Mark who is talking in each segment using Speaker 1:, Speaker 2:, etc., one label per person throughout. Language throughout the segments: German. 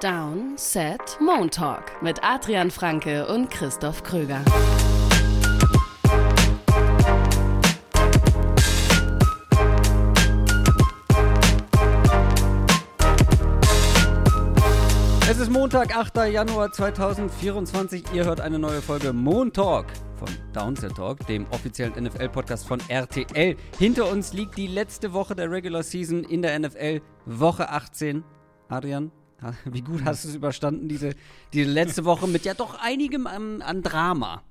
Speaker 1: Down, Set, Moon Talk mit Adrian Franke und Christoph Kröger.
Speaker 2: Es ist Montag, 8. Januar 2024. Ihr hört eine neue Folge Moon Talk von Downset Talk, dem offiziellen NFL-Podcast von RTL. Hinter uns liegt die letzte Woche der Regular Season in der NFL, Woche 18. Adrian, wie gut hast du es überstanden, diese, diese letzte Woche mit ja doch einigem an, an Drama?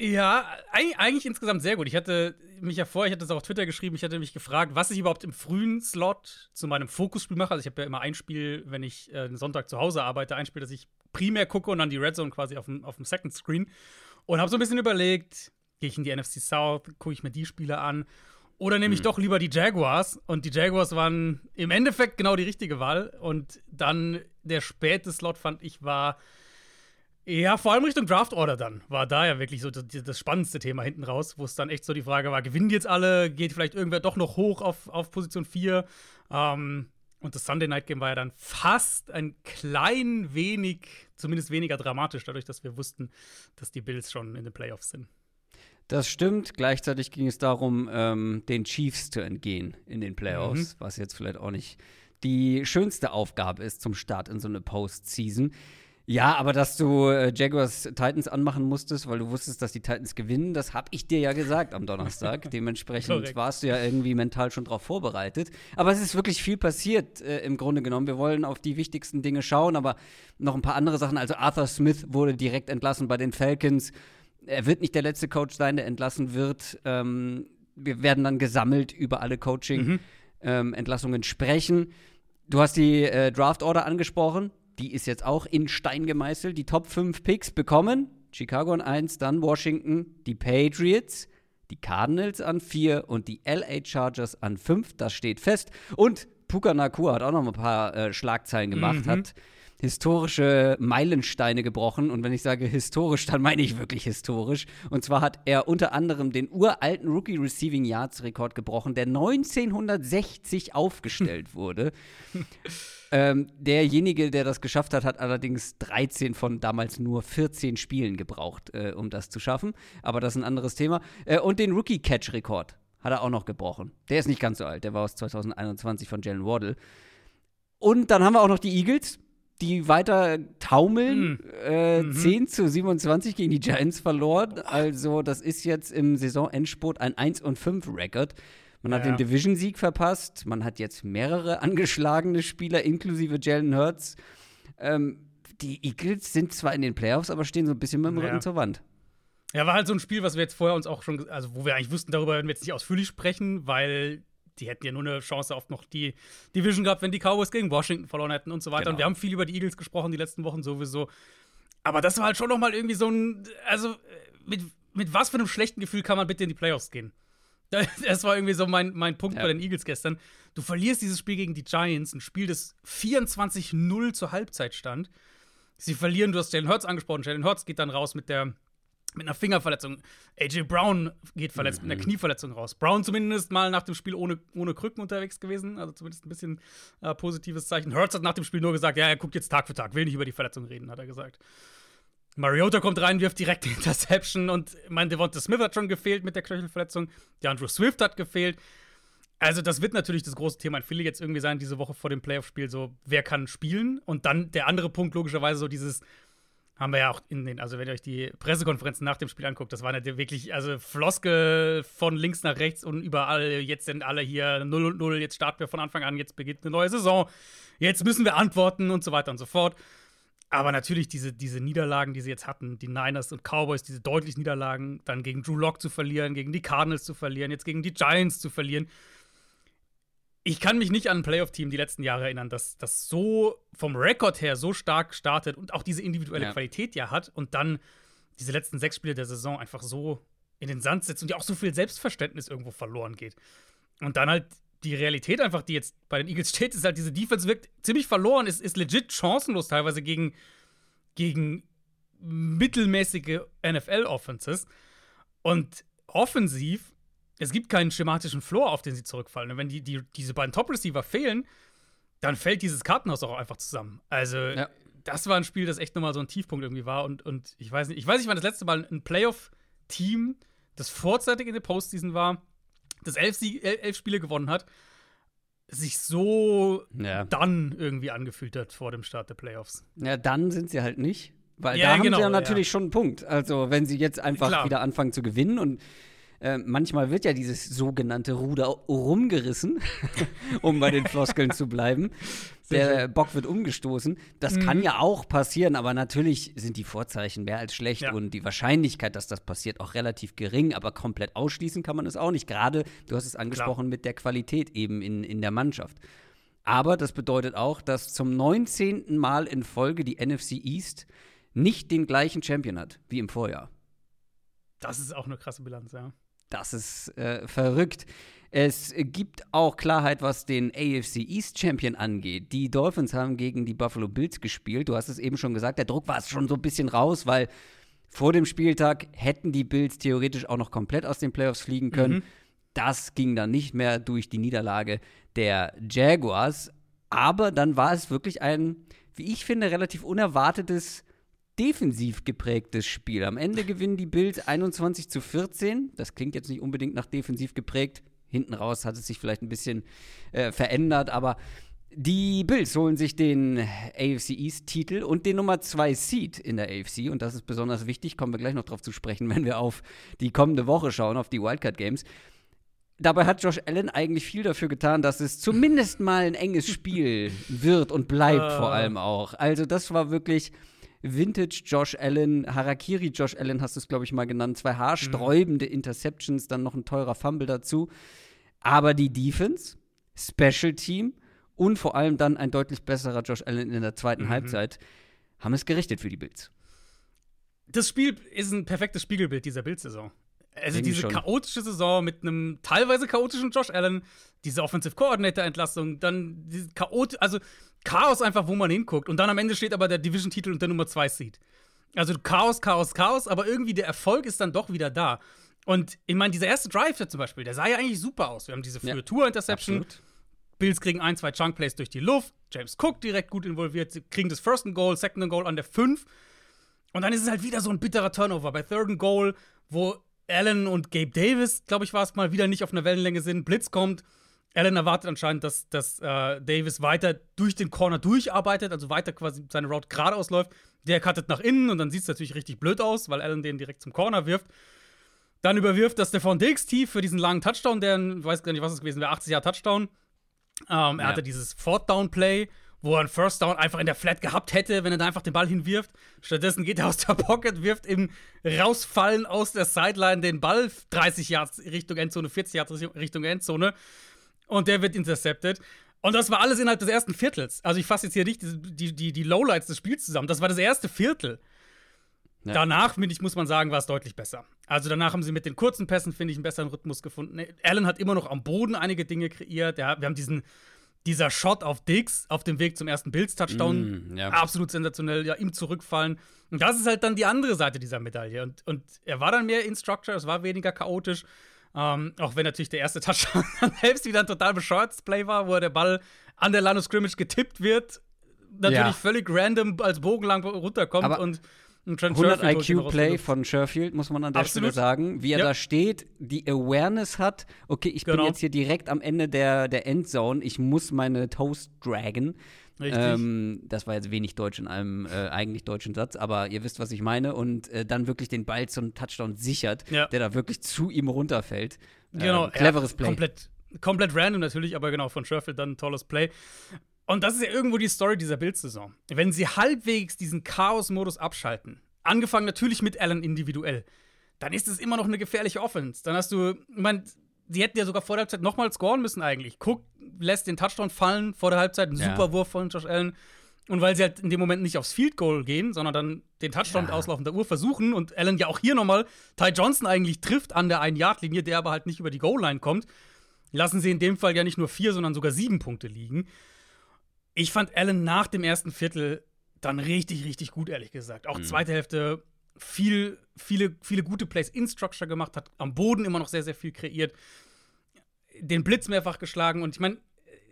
Speaker 3: Ja, eigentlich insgesamt sehr gut. Ich hatte mich ja vorher, ich hatte es auch auf Twitter geschrieben, ich hatte mich gefragt, was ich überhaupt im frühen Slot zu meinem Fokusspiel mache. Also ich habe ja immer ein Spiel, wenn ich äh, einen Sonntag zu Hause arbeite, ein Spiel, das ich primär gucke und dann die Red Zone quasi auf dem, auf dem Second Screen. Und habe so ein bisschen überlegt, gehe ich in die NFC South, gucke ich mir die Spiele an oder nehme ich hm. doch lieber die Jaguars? Und die Jaguars waren im Endeffekt genau die richtige Wahl. Und dann der späte Slot, fand ich, war ja vor allem Richtung Draft Order dann. War da ja wirklich so das, das spannendste Thema hinten raus, wo es dann echt so die Frage war: gewinnen die jetzt alle? Geht vielleicht irgendwer doch noch hoch auf, auf Position 4? Ähm, und das Sunday Night Game war ja dann fast ein klein wenig, zumindest weniger dramatisch, dadurch, dass wir wussten, dass die Bills schon in den Playoffs sind.
Speaker 2: Das stimmt. Gleichzeitig ging es darum, ähm, den Chiefs zu entgehen in den Playoffs, mhm. was jetzt vielleicht auch nicht die schönste Aufgabe ist zum Start in so eine Postseason. Ja, aber dass du äh, Jaguars Titans anmachen musstest, weil du wusstest, dass die Titans gewinnen, das habe ich dir ja gesagt am Donnerstag. Dementsprechend warst du ja irgendwie mental schon darauf vorbereitet. Aber es ist wirklich viel passiert äh, im Grunde genommen. Wir wollen auf die wichtigsten Dinge schauen, aber noch ein paar andere Sachen. Also Arthur Smith wurde direkt entlassen bei den Falcons er wird nicht der letzte Coach sein, der entlassen wird. Ähm, wir werden dann gesammelt über alle Coaching-Entlassungen mhm. Ähm, sprechen. Du hast die äh, Draft-Order angesprochen. Die ist jetzt auch in Stein gemeißelt. Die Top 5 Picks bekommen. Chicago an 1, dann Washington, die Patriots, die Cardinals an 4 und die LA Chargers an 5. Das steht fest. Und Puka Nakua hat auch noch ein paar äh, Schlagzeilen gemacht, mhm. hat historische Meilensteine gebrochen. Und wenn ich sage historisch, dann meine ich wirklich historisch. Und zwar hat er unter anderem den uralten Rookie Receiving Yards Rekord gebrochen, der 1960 aufgestellt wurde. ähm, derjenige, der das geschafft hat, hat allerdings 13 von damals nur 14 Spielen gebraucht, äh, um das zu schaffen. Aber das ist ein anderes Thema. Äh, und den Rookie Catch Rekord hat er auch noch gebrochen. Der ist nicht ganz so alt. Der war aus 2021 von Jalen Waddle. Und dann haben wir auch noch die Eagles die weiter taumeln. Mhm. Äh, mhm. 10 zu 27 gegen die Giants verloren. Also, das ist jetzt im Saisonendspurt ein 1 und 5 Rekord. Man hat ja. den Division-Sieg verpasst. Man hat jetzt mehrere angeschlagene Spieler, inklusive Jalen Hurts. Ähm, die Eagles sind zwar in den Playoffs, aber stehen so ein bisschen mit dem ja. Rücken zur Wand.
Speaker 3: Ja, war halt so ein Spiel, was wir jetzt vorher uns auch schon, also wo wir eigentlich wussten, darüber werden wir jetzt nicht ausführlich sprechen, weil die hätten ja nur eine Chance auf noch die Division gehabt, wenn die Cowboys gegen Washington verloren hätten und so weiter. Genau. Und wir haben viel über die Eagles gesprochen die letzten Wochen sowieso. Aber das war halt schon noch mal irgendwie so ein, also mit, mit was für einem schlechten Gefühl kann man bitte in die Playoffs gehen? Das war irgendwie so mein, mein Punkt ja. bei den Eagles gestern. Du verlierst dieses Spiel gegen die Giants, ein Spiel, das 24-0 zur Halbzeit stand. Sie verlieren, du hast Jalen Hurts angesprochen. Jalen Hurts geht dann raus mit der mit einer Fingerverletzung. AJ Brown geht verletzt mhm. mit einer Knieverletzung raus. Brown zumindest mal nach dem Spiel ohne, ohne Krücken unterwegs gewesen, also zumindest ein bisschen äh, positives Zeichen. Hurts hat nach dem Spiel nur gesagt, ja, er guckt jetzt Tag für Tag, will nicht über die Verletzung reden, hat er gesagt. Mariota kommt rein, wirft direkt die Interception und mein Devonta Smith hat schon gefehlt mit der Knöchelverletzung. Der Andrew Swift hat gefehlt. Also, das wird natürlich das große Thema in Philly jetzt irgendwie sein, diese Woche vor dem Playoff-Spiel, so, wer kann spielen? Und dann der andere Punkt, logischerweise, so dieses, haben wir ja auch in den, also wenn ihr euch die Pressekonferenzen nach dem Spiel anguckt, das waren ja wirklich, also Floskel von links nach rechts und überall, jetzt sind alle hier 0 und 0, jetzt starten wir von Anfang an, jetzt beginnt eine neue Saison, jetzt müssen wir antworten und so weiter und so fort. Aber natürlich diese, diese Niederlagen, die sie jetzt hatten, die Niners und Cowboys, diese deutlichen Niederlagen, dann gegen Drew Lock zu verlieren, gegen die Cardinals zu verlieren, jetzt gegen die Giants zu verlieren, ich kann mich nicht an ein Playoff-Team die letzten Jahre erinnern, das, das so vom Rekord her so stark startet und auch diese individuelle ja. Qualität ja hat und dann diese letzten sechs Spiele der Saison einfach so in den Sand setzt und ja auch so viel Selbstverständnis irgendwo verloren geht. Und dann halt die Realität einfach, die jetzt bei den Eagles steht, ist halt, diese Defense wirkt ziemlich verloren, ist, ist legit chancenlos teilweise gegen, gegen mittelmäßige NFL-Offenses. Und offensiv es gibt keinen schematischen Floor, auf den sie zurückfallen. Und wenn die, die, diese beiden Top-Receiver fehlen, dann fällt dieses Kartenhaus auch einfach zusammen. Also, ja. das war ein Spiel, das echt nochmal so ein Tiefpunkt irgendwie war. Und, und ich weiß nicht, ich weiß nicht, wann das letzte Mal ein Playoff-Team, das vorzeitig in der Postseason war, das elf, Sieg, elf Spiele gewonnen hat, sich so
Speaker 2: Ja.
Speaker 3: dann irgendwie angefühlt hat vor dem Start der Playoffs.
Speaker 2: Ja, dann sind sie halt nicht. Weil
Speaker 3: Ja,
Speaker 2: da haben
Speaker 3: genau,
Speaker 2: sie ja
Speaker 3: ja.
Speaker 2: natürlich schon einen Punkt. Also, wenn sie jetzt einfach
Speaker 3: Klar.
Speaker 2: wieder anfangen zu gewinnen und äh, manchmal wird ja dieses sogenannte Ruder rumgerissen, um bei den Floskeln zu bleiben. Der Bock wird umgestoßen. Das
Speaker 3: Mhm.
Speaker 2: kann ja auch passieren, aber natürlich sind die Vorzeichen mehr als schlecht
Speaker 3: Ja.
Speaker 2: und die Wahrscheinlichkeit, dass das passiert, auch relativ gering, aber komplett ausschließen kann man es auch nicht. Gerade, du hast es angesprochen, mit der Qualität eben in, in der Mannschaft. Aber das bedeutet auch, dass zum 19. Mal in Folge die NFC East nicht den gleichen Champion hat wie im Vorjahr.
Speaker 3: Das ist auch eine krasse Bilanz, ja.
Speaker 2: Das ist äh, verrückt. Es gibt auch Klarheit, was den AFC East Champion angeht. Die Dolphins haben gegen die Buffalo Bills gespielt. Du hast es eben schon gesagt, der Druck war schon so ein bisschen raus, weil vor dem Spieltag hätten die Bills theoretisch auch noch komplett aus den Playoffs fliegen können.
Speaker 3: Mhm.
Speaker 2: Das ging dann nicht mehr durch die Niederlage der Jaguars. Aber dann war es wirklich ein, wie ich finde, relativ unerwartetes defensiv geprägtes Spiel. Am Ende gewinnen die Bills 21 zu 14. Das klingt jetzt nicht unbedingt nach defensiv geprägt. Hinten raus hat es sich vielleicht ein bisschen äh, verändert, aber die Bills holen sich den AFC East-Titel und den Nummer 2 Seed in der AFC. Und das ist besonders wichtig, kommen wir gleich noch drauf zu sprechen, wenn wir auf die kommende Woche schauen, auf die Wildcard-Games. Dabei hat Josh Allen eigentlich viel dafür getan, dass es zumindest mal ein enges Spiel wird und bleibt vor allem auch. Also das war wirklich Vintage Josh Allen, Harakiri Josh Allen hast du es, glaube ich, mal genannt. Zwei haarsträubende Interceptions, dann noch ein teurer Fumble dazu. Aber die Defense, Special Team und vor allem dann ein deutlich besserer Josh Allen in der zweiten Halbzeit haben es gerichtet für die Bills.
Speaker 3: Das Spiel ist ein perfektes Spiegelbild dieser Bildsaison. Also
Speaker 2: Irgendwie
Speaker 3: diese
Speaker 2: schon.
Speaker 3: chaotische Saison mit einem teilweise chaotischen Josh Allen, diese Offensive Coordinator Entlassung, dann diese Chaot also Chaos einfach, wo man hinguckt und dann am Ende steht aber der Division Titel und der Nummer 2 Seed. Also Chaos, Chaos, Chaos, aber irgendwie der Erfolg ist dann doch wieder da. Und ich meine, dieser erste Drive zum Beispiel, der sah ja eigentlich super aus. Wir haben diese frühe
Speaker 2: Ja,
Speaker 3: Tour-Interception. Bills kriegen ein, zwei Chunk Plays durch die Luft. James Cook direkt gut involviert. Sie kriegen das First and Goal, Second and Goal an der 5. Und dann ist es halt wieder so ein bitterer Turnover bei Third and Goal, wo Allen und Gabe Davis, glaube ich, war es mal, wieder nicht auf einer Wellenlänge sind. Blitz kommt. Allen erwartet anscheinend, dass, dass äh, Davis weiter durch den Corner durcharbeitet, also weiter quasi seine Route geradeaus läuft. Der cuttet nach innen und dann sieht es natürlich richtig blöd aus, weil Allen den direkt zum Corner wirft. Dann überwirft das Stefan Diggs tief für diesen langen Touchdown, der, ich weiß gar nicht, was es gewesen wäre, 80 Jahre Touchdown. Ähm, er
Speaker 2: Ja.
Speaker 3: hatte dieses Fourth Down Play, wo er einen First Down einfach in der Flat gehabt hätte, wenn er da einfach den Ball hinwirft. Stattdessen geht er aus der Pocket, wirft im Rausfallen aus der Sideline den Ball 30 Yards Richtung Endzone, 40 Yards Richtung Endzone. Und der wird intercepted. Und das war alles innerhalb des ersten Viertels. Also ich fasse jetzt hier nicht die, die, die Lowlights des Spiels zusammen. Das war das erste Viertel.
Speaker 2: Ja.
Speaker 3: Danach, finde ich, muss man sagen, war es deutlich besser. Also danach haben sie mit den kurzen Pässen, finde ich, einen besseren Rhythmus gefunden. Allen hat immer noch am Boden einige Dinge kreiert. Ja, wir haben diesen, dieser Shot auf Diggs auf dem Weg zum ersten Bills-Touchdown.
Speaker 2: Mm, ja.
Speaker 3: Absolut sensationell, ja, ihm zurückfallen. Und das ist halt dann die andere Seite dieser Medaille. Und, und er war dann mehr in Structure, es war weniger chaotisch. Ähm, auch wenn natürlich der erste Touchdown dann selbst wieder ein total bescheuertes Play war, wo der Ball an der Line of Scrimmage getippt wird. Natürlich
Speaker 2: Ja.
Speaker 3: völlig random als bogenlang runterkommt
Speaker 2: Aber
Speaker 3: und ein Trent
Speaker 2: 100
Speaker 3: Sherfield holt ihn raus der
Speaker 2: IQ-Play
Speaker 3: Luft.
Speaker 2: von Sherfield, muss man an der
Speaker 3: Absolut.
Speaker 2: Stelle sagen. Wie er
Speaker 3: Ja.
Speaker 2: da steht, die Awareness hat, okay, ich bin
Speaker 3: Genau.
Speaker 2: jetzt hier direkt am Ende der, der Endzone, ich muss meine Toast dragen.
Speaker 3: Richtig.
Speaker 2: Ähm, das war jetzt wenig Deutsch in einem äh, eigentlich deutschen Satz, aber ihr wisst, was ich meine. Und äh, dann wirklich den Ball zum Touchdown sichert,
Speaker 3: Ja.
Speaker 2: der da wirklich zu ihm runterfällt.
Speaker 3: Genau,
Speaker 2: Ähm, cleveres
Speaker 3: ja,
Speaker 2: Play.
Speaker 3: Komplett, komplett random natürlich, aber genau, von Sherfield dann ein tolles Play. Und das ist ja irgendwo die Story dieser Bills-Saison. Wenn sie halbwegs diesen Chaos-Modus abschalten, angefangen natürlich mit Allen individuell, dann ist es immer noch eine gefährliche Offense. Dann hast du, ich meine, sie hätten ja sogar vor der Halbzeit nochmal scoren müssen eigentlich. Cook lässt den Touchdown fallen vor der Halbzeit, ein
Speaker 2: Ja.
Speaker 3: super Wurf von Josh Allen. Und weil sie halt in dem Moment nicht aufs Field Goal gehen, sondern dann den Touchdown
Speaker 2: Ja.
Speaker 3: auslaufender Uhr versuchen und Allen ja auch hier nochmal Ty Johnson eigentlich trifft an der 1-Yard-Linie, der aber halt nicht über die Goal-Line kommt, lassen sie in dem Fall ja nicht nur vier, sondern sogar sieben Punkte liegen. Ich fand Allen nach dem ersten Viertel dann richtig, richtig gut, ehrlich gesagt. Auch zweite Hälfte viel, viele, viele gute Plays in Structure gemacht, hat am Boden immer noch sehr, sehr viel kreiert, den Blitz mehrfach geschlagen und ich meine,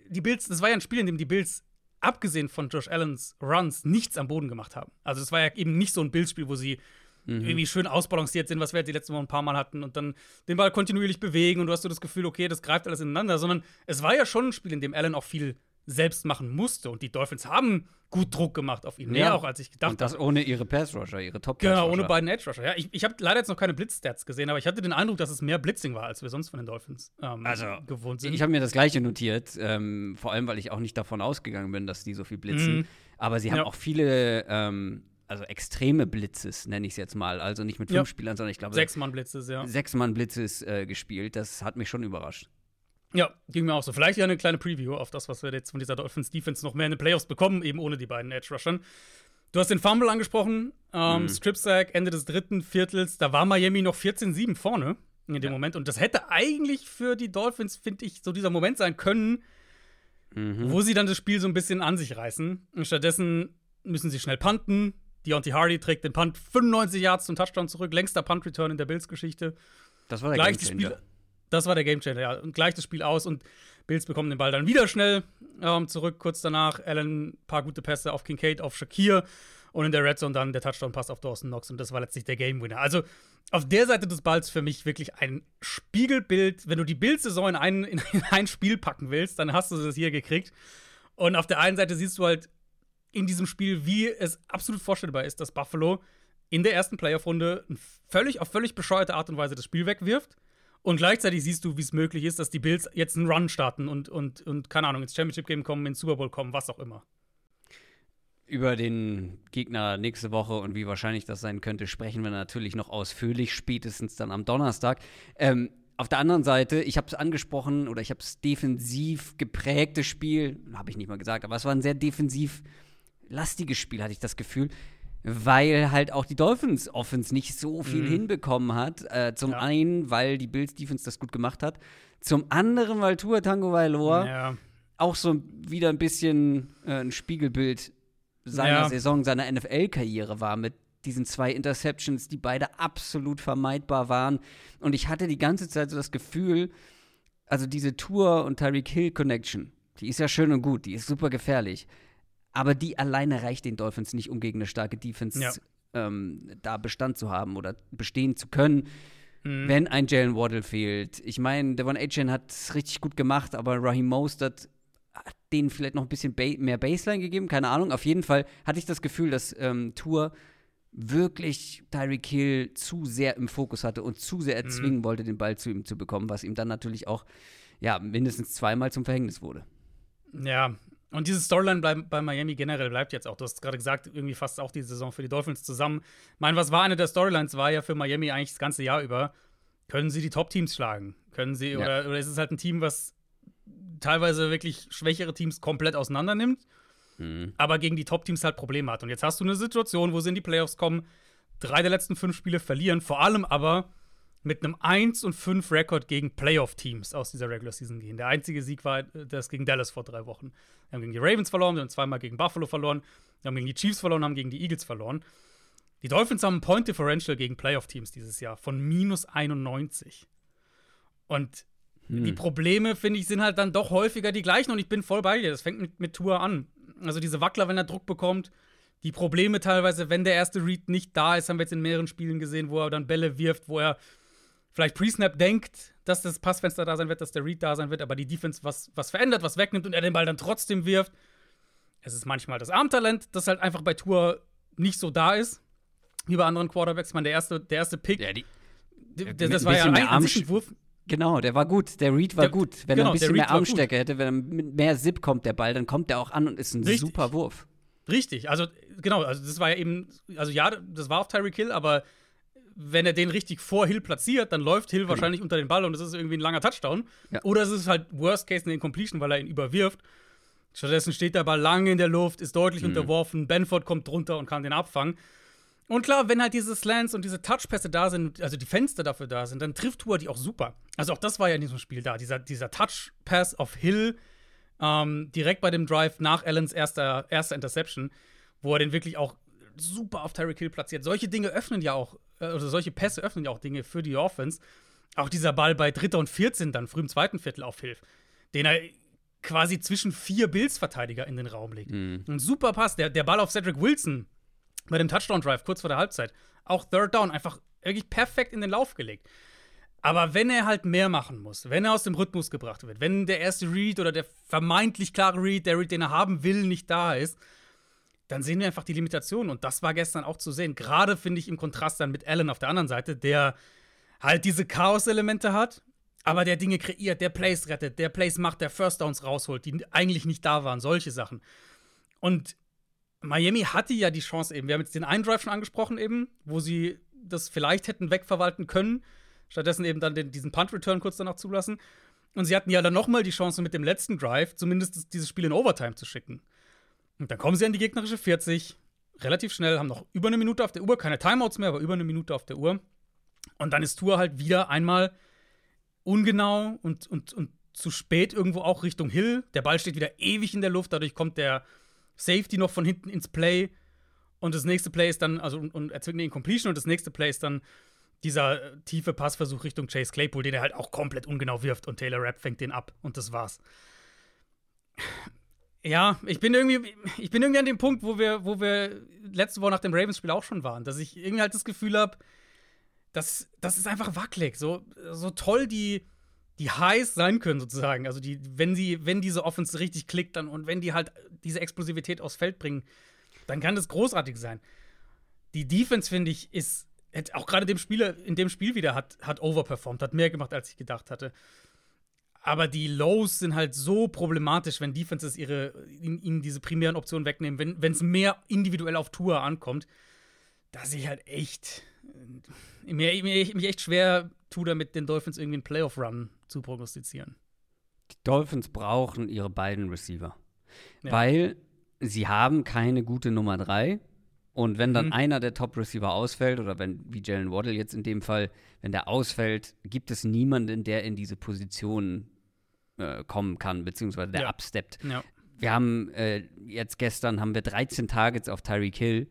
Speaker 3: die Bills, das war ja ein Spiel, in dem die Bills abgesehen von Josh Allens Runs, nichts am Boden gemacht haben. Also, es war ja eben nicht so ein Bildspiel, wo sie mhm. irgendwie schön ausbalanciert sind, was wir die letzten Wochen ein paar Mal hatten und dann den Ball kontinuierlich bewegen und du hast so das Gefühl, okay, das greift alles ineinander, sondern es war ja schon ein Spiel, in dem Allen auch viel selbst machen musste. Und die Dolphins haben gut Druck gemacht auf ihn. Mehr auch, als ich gedacht habe. Und
Speaker 2: das hab. ohne ihre Pass-Rusher, ihre top
Speaker 3: -Pass Genau, ohne beiden Edge-Rusher. Ja, ich, ich habe leider jetzt noch keine Blitz-Stats gesehen, aber ich hatte den Eindruck, dass es mehr Blitzing war, als wir sonst von den Dolphins ähm, also, gewohnt sind.
Speaker 2: Ich habe mir das Gleiche notiert, ähm, vor allem, weil ich auch nicht davon ausgegangen bin, dass die so viel blitzen. Mhm. Aber sie haben ja. auch viele ähm, also extreme Blitzes, nenne ich es jetzt mal. Also nicht mit fünf ja. Spielern, sondern ich glaube.
Speaker 3: Sechs Mann Blitzes, ja.
Speaker 2: Sechs Mann Blitzes äh, gespielt. Das hat mich schon überrascht.
Speaker 3: Ja, ging mir auch so. Vielleicht ja eine kleine Preview auf das, was wir jetzt von dieser Dolphins Defense noch mehr in den Playoffs bekommen, eben ohne die beiden Edge Rushern. Du hast den Fumble angesprochen, ähm, mhm. Strip Sack, Ende des dritten Viertels. Da war Miami noch 14-7 vorne in dem ja. Moment. Und das hätte eigentlich für die Dolphins, finde ich, so dieser Moment sein können, mhm. wo sie dann das Spiel so ein bisschen an sich reißen. Und stattdessen müssen sie schnell punten. Deontay Hardy trägt den Punt 95 Yards zum Touchdown zurück, längster Punt-Return in der Bills-Geschichte.
Speaker 2: Das war der Gleich Spiel,
Speaker 3: das war der Gamechanger, ja. Und gleich das Spiel aus und Bills bekommen den Ball dann wieder schnell ähm, zurück. Kurz danach Allen ein paar gute Pässe auf Kincaid, auf Shakir und in der Red Zone dann der Touchdown-Pass auf Dawson Knox und das war letztlich der Game-Winner. Also auf der Seite des Balls für mich wirklich ein Spiegelbild. Wenn du die Bills-Saison in ein, in ein Spiel packen willst, dann hast du das hier gekriegt. Und auf der einen Seite siehst du halt in diesem Spiel, wie es absolut vorstellbar ist, dass Buffalo in der ersten Playoff-Runde völlig, auf völlig bescheuerte Art und Weise das Spiel wegwirft. Und gleichzeitig siehst du, wie es möglich ist, dass die Bills jetzt einen Run starten und, und, und keine Ahnung, ins Championship-Game kommen, ins Super Bowl kommen, was auch immer.
Speaker 2: Über den Gegner nächste Woche und wie wahrscheinlich das sein könnte, sprechen wir natürlich noch ausführlich, spätestens dann am Donnerstag. Ähm, auf der anderen Seite, ich habe es angesprochen oder ich habe es defensiv geprägtes Spiel, habe ich nicht mal gesagt, aber es war ein sehr defensiv lastiges Spiel, hatte ich das Gefühl, weil halt auch die Dolphins Offense nicht so viel mhm. hinbekommen hat. Äh, zum ja. einen, weil die Bills Defense das gut gemacht hat. Zum anderen, weil Tua Tango Vailoa ja. auch so wieder ein bisschen äh, ein Spiegelbild seiner ja. Saison, seiner NFL-Karriere war mit diesen zwei Interceptions, die beide absolut vermeidbar waren. Und ich hatte die ganze Zeit so das Gefühl, also diese Tour und Tyreek Hill Connection, die ist ja schön und gut, die ist super gefährlich. Aber die alleine reicht den Dolphins nicht, um gegen eine starke Defense ja. ähm, da Bestand zu haben oder bestehen zu können. Mhm. Wenn ein Jalen Waddle fehlt. Ich meine, Devon Achen hat es richtig gut gemacht, aber Raheem Mostert hat denen vielleicht noch ein bisschen ba mehr Baseline gegeben, keine Ahnung. Auf jeden Fall hatte ich das Gefühl, dass ähm, Tour wirklich Tyreek Hill zu sehr im Fokus hatte und zu sehr mhm. erzwingen mhm. wollte, den Ball zu ihm zu bekommen, was ihm dann natürlich auch ja, mindestens zweimal zum Verhängnis wurde.
Speaker 3: Ja, und diese Storyline bleib, bei Miami generell bleibt jetzt auch. Du hast gerade gesagt, irgendwie fast auch die Saison für die Dolphins zusammen. Ich meine, was war eine der Storylines? War ja für Miami eigentlich das ganze Jahr über. Können sie die Top-Teams schlagen? Können sie, ja. oder, oder ist es halt ein Team, was teilweise wirklich schwächere Teams komplett auseinander nimmt, mhm. aber gegen die Top-Teams halt Probleme hat. Und jetzt hast du eine Situation, wo sie in die Playoffs kommen, drei der letzten fünf Spiele verlieren, vor allem aber mit einem 1 und 5 Rekord gegen Playoff-Teams aus dieser Regular Season gehen. Der einzige Sieg war äh, das gegen Dallas vor drei Wochen. Wir haben gegen die Ravens verloren, wir haben zweimal gegen Buffalo verloren, wir haben gegen die Chiefs verloren, haben gegen die Eagles verloren. Die Dolphins haben ein Point Differential gegen Playoff-Teams dieses Jahr von minus 91. Und hm. die Probleme, finde ich, sind halt dann doch häufiger die gleichen und ich bin voll bei dir. Das fängt mit, mit Tour an. Also diese Wackler, wenn er Druck bekommt, die Probleme teilweise, wenn der erste Read nicht da ist, haben wir jetzt in mehreren Spielen gesehen, wo er dann Bälle wirft, wo er vielleicht Pre-Snap denkt, dass das Passfenster da sein wird, dass der Read da sein wird, aber die Defense was, was verändert, was wegnimmt und er den Ball dann trotzdem wirft. Es ist manchmal das Armtalent, das halt einfach bei Tour nicht so da ist, wie bei anderen Quarterbacks. Ich meine, der erste, der erste Pick, ja, die,
Speaker 2: der, das war ja ein Armwurf. Genau, der war gut. Der Read war der, gut. Wenn genau, er ein bisschen mehr Armstärke hätte, wenn er mit mehr Zip kommt, der Ball, dann kommt der auch an und ist ein Richtig. super Wurf.
Speaker 3: Richtig, also genau, also das war ja eben, also ja, das war auf Tyreek Hill, aber wenn er den richtig vor Hill platziert, dann läuft Hill wahrscheinlich unter den Ball und es ist irgendwie ein langer Touchdown. Ja. Oder es ist halt Worst Case in den Completion, weil er ihn überwirft. Stattdessen steht der Ball lange in der Luft, ist deutlich mhm. unterworfen, Benford kommt drunter und kann den abfangen. Und klar, wenn halt diese Slants und diese Touchpässe da sind, also die Fenster dafür da sind, dann trifft Hua die auch super. Also auch das war ja in diesem Spiel da. Dieser, dieser Touchpass auf Hill, ähm, direkt bei dem Drive nach Allens erster, erster Interception, wo er den wirklich auch super auf Tyreek Hill platziert. Solche Dinge öffnen ja auch, äh, also solche Pässe öffnen ja auch Dinge für die Offense. Auch dieser Ball bei Dritter und 14 dann früh im zweiten Viertel auf Hilf, den er quasi zwischen vier Bills-Verteidiger in den Raum legt. Mhm. Ein super Pass, der, der Ball auf Cedric Wilson bei dem Touchdown-Drive kurz vor der Halbzeit. Auch Third Down, einfach wirklich perfekt in den Lauf gelegt. Aber wenn er halt mehr machen muss, wenn er aus dem Rhythmus gebracht wird, wenn der erste Read oder der vermeintlich klare Read, der Read, den er haben will, nicht da ist, dann sehen wir einfach die Limitationen. Und das war gestern auch zu sehen. Gerade finde ich im Kontrast dann mit Allen auf der anderen Seite, der halt diese Chaos-Elemente hat, aber der Dinge kreiert, der Plays rettet, der Plays macht, der First Downs rausholt, die eigentlich nicht da waren, solche Sachen. Und Miami hatte ja die Chance eben, wir haben jetzt den einen Drive schon angesprochen eben, wo sie das vielleicht hätten wegverwalten können, stattdessen eben dann den, diesen Punt-Return kurz danach zulassen. Und sie hatten ja dann nochmal die Chance mit dem letzten Drive, zumindest dieses Spiel in Overtime zu schicken. Und dann kommen sie an die gegnerische 40, relativ schnell, haben noch über eine Minute auf der Uhr, keine Timeouts mehr, aber über eine Minute auf der Uhr. Und dann ist Tour halt wieder einmal ungenau und, und, und zu spät irgendwo auch Richtung Hill. Der Ball steht wieder ewig in der Luft, dadurch kommt der Safety noch von hinten ins Play. Und das nächste Play ist dann, also und, und erzwingt eine Incompletion und das nächste Play ist dann dieser äh, tiefe Passversuch Richtung Chase Claypool, den er halt auch komplett ungenau wirft und Taylor Rapp fängt den ab und das war's. Ja, ich bin irgendwie, ich bin irgendwie an dem Punkt, wo wir, wo wir letzte Woche nach dem Ravens-Spiel auch schon waren, dass ich irgendwie halt das Gefühl habe, dass das ist einfach wackelig. So, so toll die, die Highs sein können, sozusagen. Also die, wenn sie, wenn diese Offense richtig klickt dann und wenn die halt diese Explosivität aufs Feld bringen, dann kann das großartig sein. Die Defense, finde ich, ist auch gerade dem Spieler in dem Spiel wieder hat, hat overperformed, hat mehr gemacht, als ich gedacht hatte. Aber die Lows sind halt so problematisch, wenn Defenses ihre, ihnen diese primären Optionen wegnehmen, wenn es mehr individuell auf Tour ankommt, dass ich halt echt äh, mir, mir, mich echt schwer tue, damit den Dolphins irgendwie einen Playoff-Run zu prognostizieren.
Speaker 2: Die Dolphins brauchen ihre beiden Receiver. Ja. Weil sie haben keine gute Nummer 3. Und wenn dann mhm. einer der Top-Receiver ausfällt, oder wenn, wie Jalen Waddle jetzt in dem Fall, wenn der ausfällt, gibt es niemanden, der in diese Position äh, kommen kann, beziehungsweise der ja. absteppt. Ja. Wir haben äh, jetzt gestern haben wir 13 Targets auf Tyreek Hill.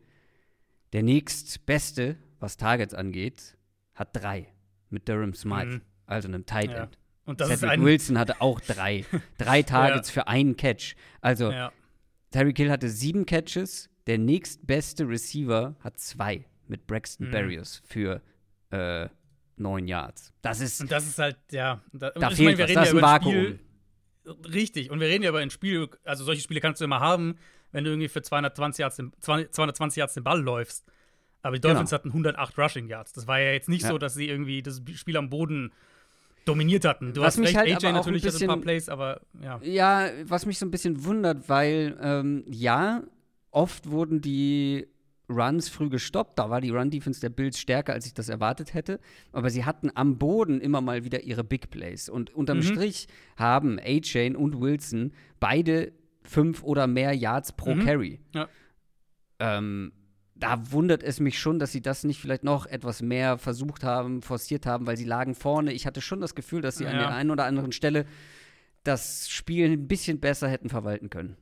Speaker 2: Der nächstbeste, was Targets angeht, hat drei mit Durham Smythe, mhm. also einem Tight End. Ja. Und das Cedric Wilson hatte auch drei. drei Targets für einen Catch. Also Tyreek Hill hatte sieben Catches. Der nächstbeste Receiver hat zwei mit Braxton mhm. Barrios für äh, neun Yards. Das ist.
Speaker 3: Und das ist halt, ja.
Speaker 2: Da, da fehlt meine, wir was. reden das ja über ein
Speaker 3: Spiel. Richtig. Und wir reden ja über ein Spiel, also solche Spiele kannst du immer haben, wenn du irgendwie für 220 Yards den, 220 Yards den Ball läufst. Aber die Dolphins genau. hatten 108 Rushing Yards. Das war ja jetzt nicht ja. so, dass sie irgendwie das Spiel am Boden dominiert hatten. Du was hast recht, halt AJ natürlich ein bisschen, ein paar Plays, aber ja.
Speaker 2: Ja, was mich so ein bisschen wundert, weil ähm, ja, oft wurden die Runs früh gestoppt. Da war die Run-Defense der Bills stärker, als ich das erwartet hätte. Aber sie hatten am Boden immer mal wieder ihre Big Plays. Und unterm mhm. Strich haben A-Chain und Wilson beide fünf oder mehr Yards pro mhm. Carry. Ja. Ähm, da wundert es mich schon, dass sie das nicht vielleicht noch etwas mehr versucht haben, forciert haben, weil sie lagen vorne. Ich hatte schon das Gefühl, dass sie ja. an der einen oder anderen Stelle das Spiel ein bisschen besser hätten verwalten können.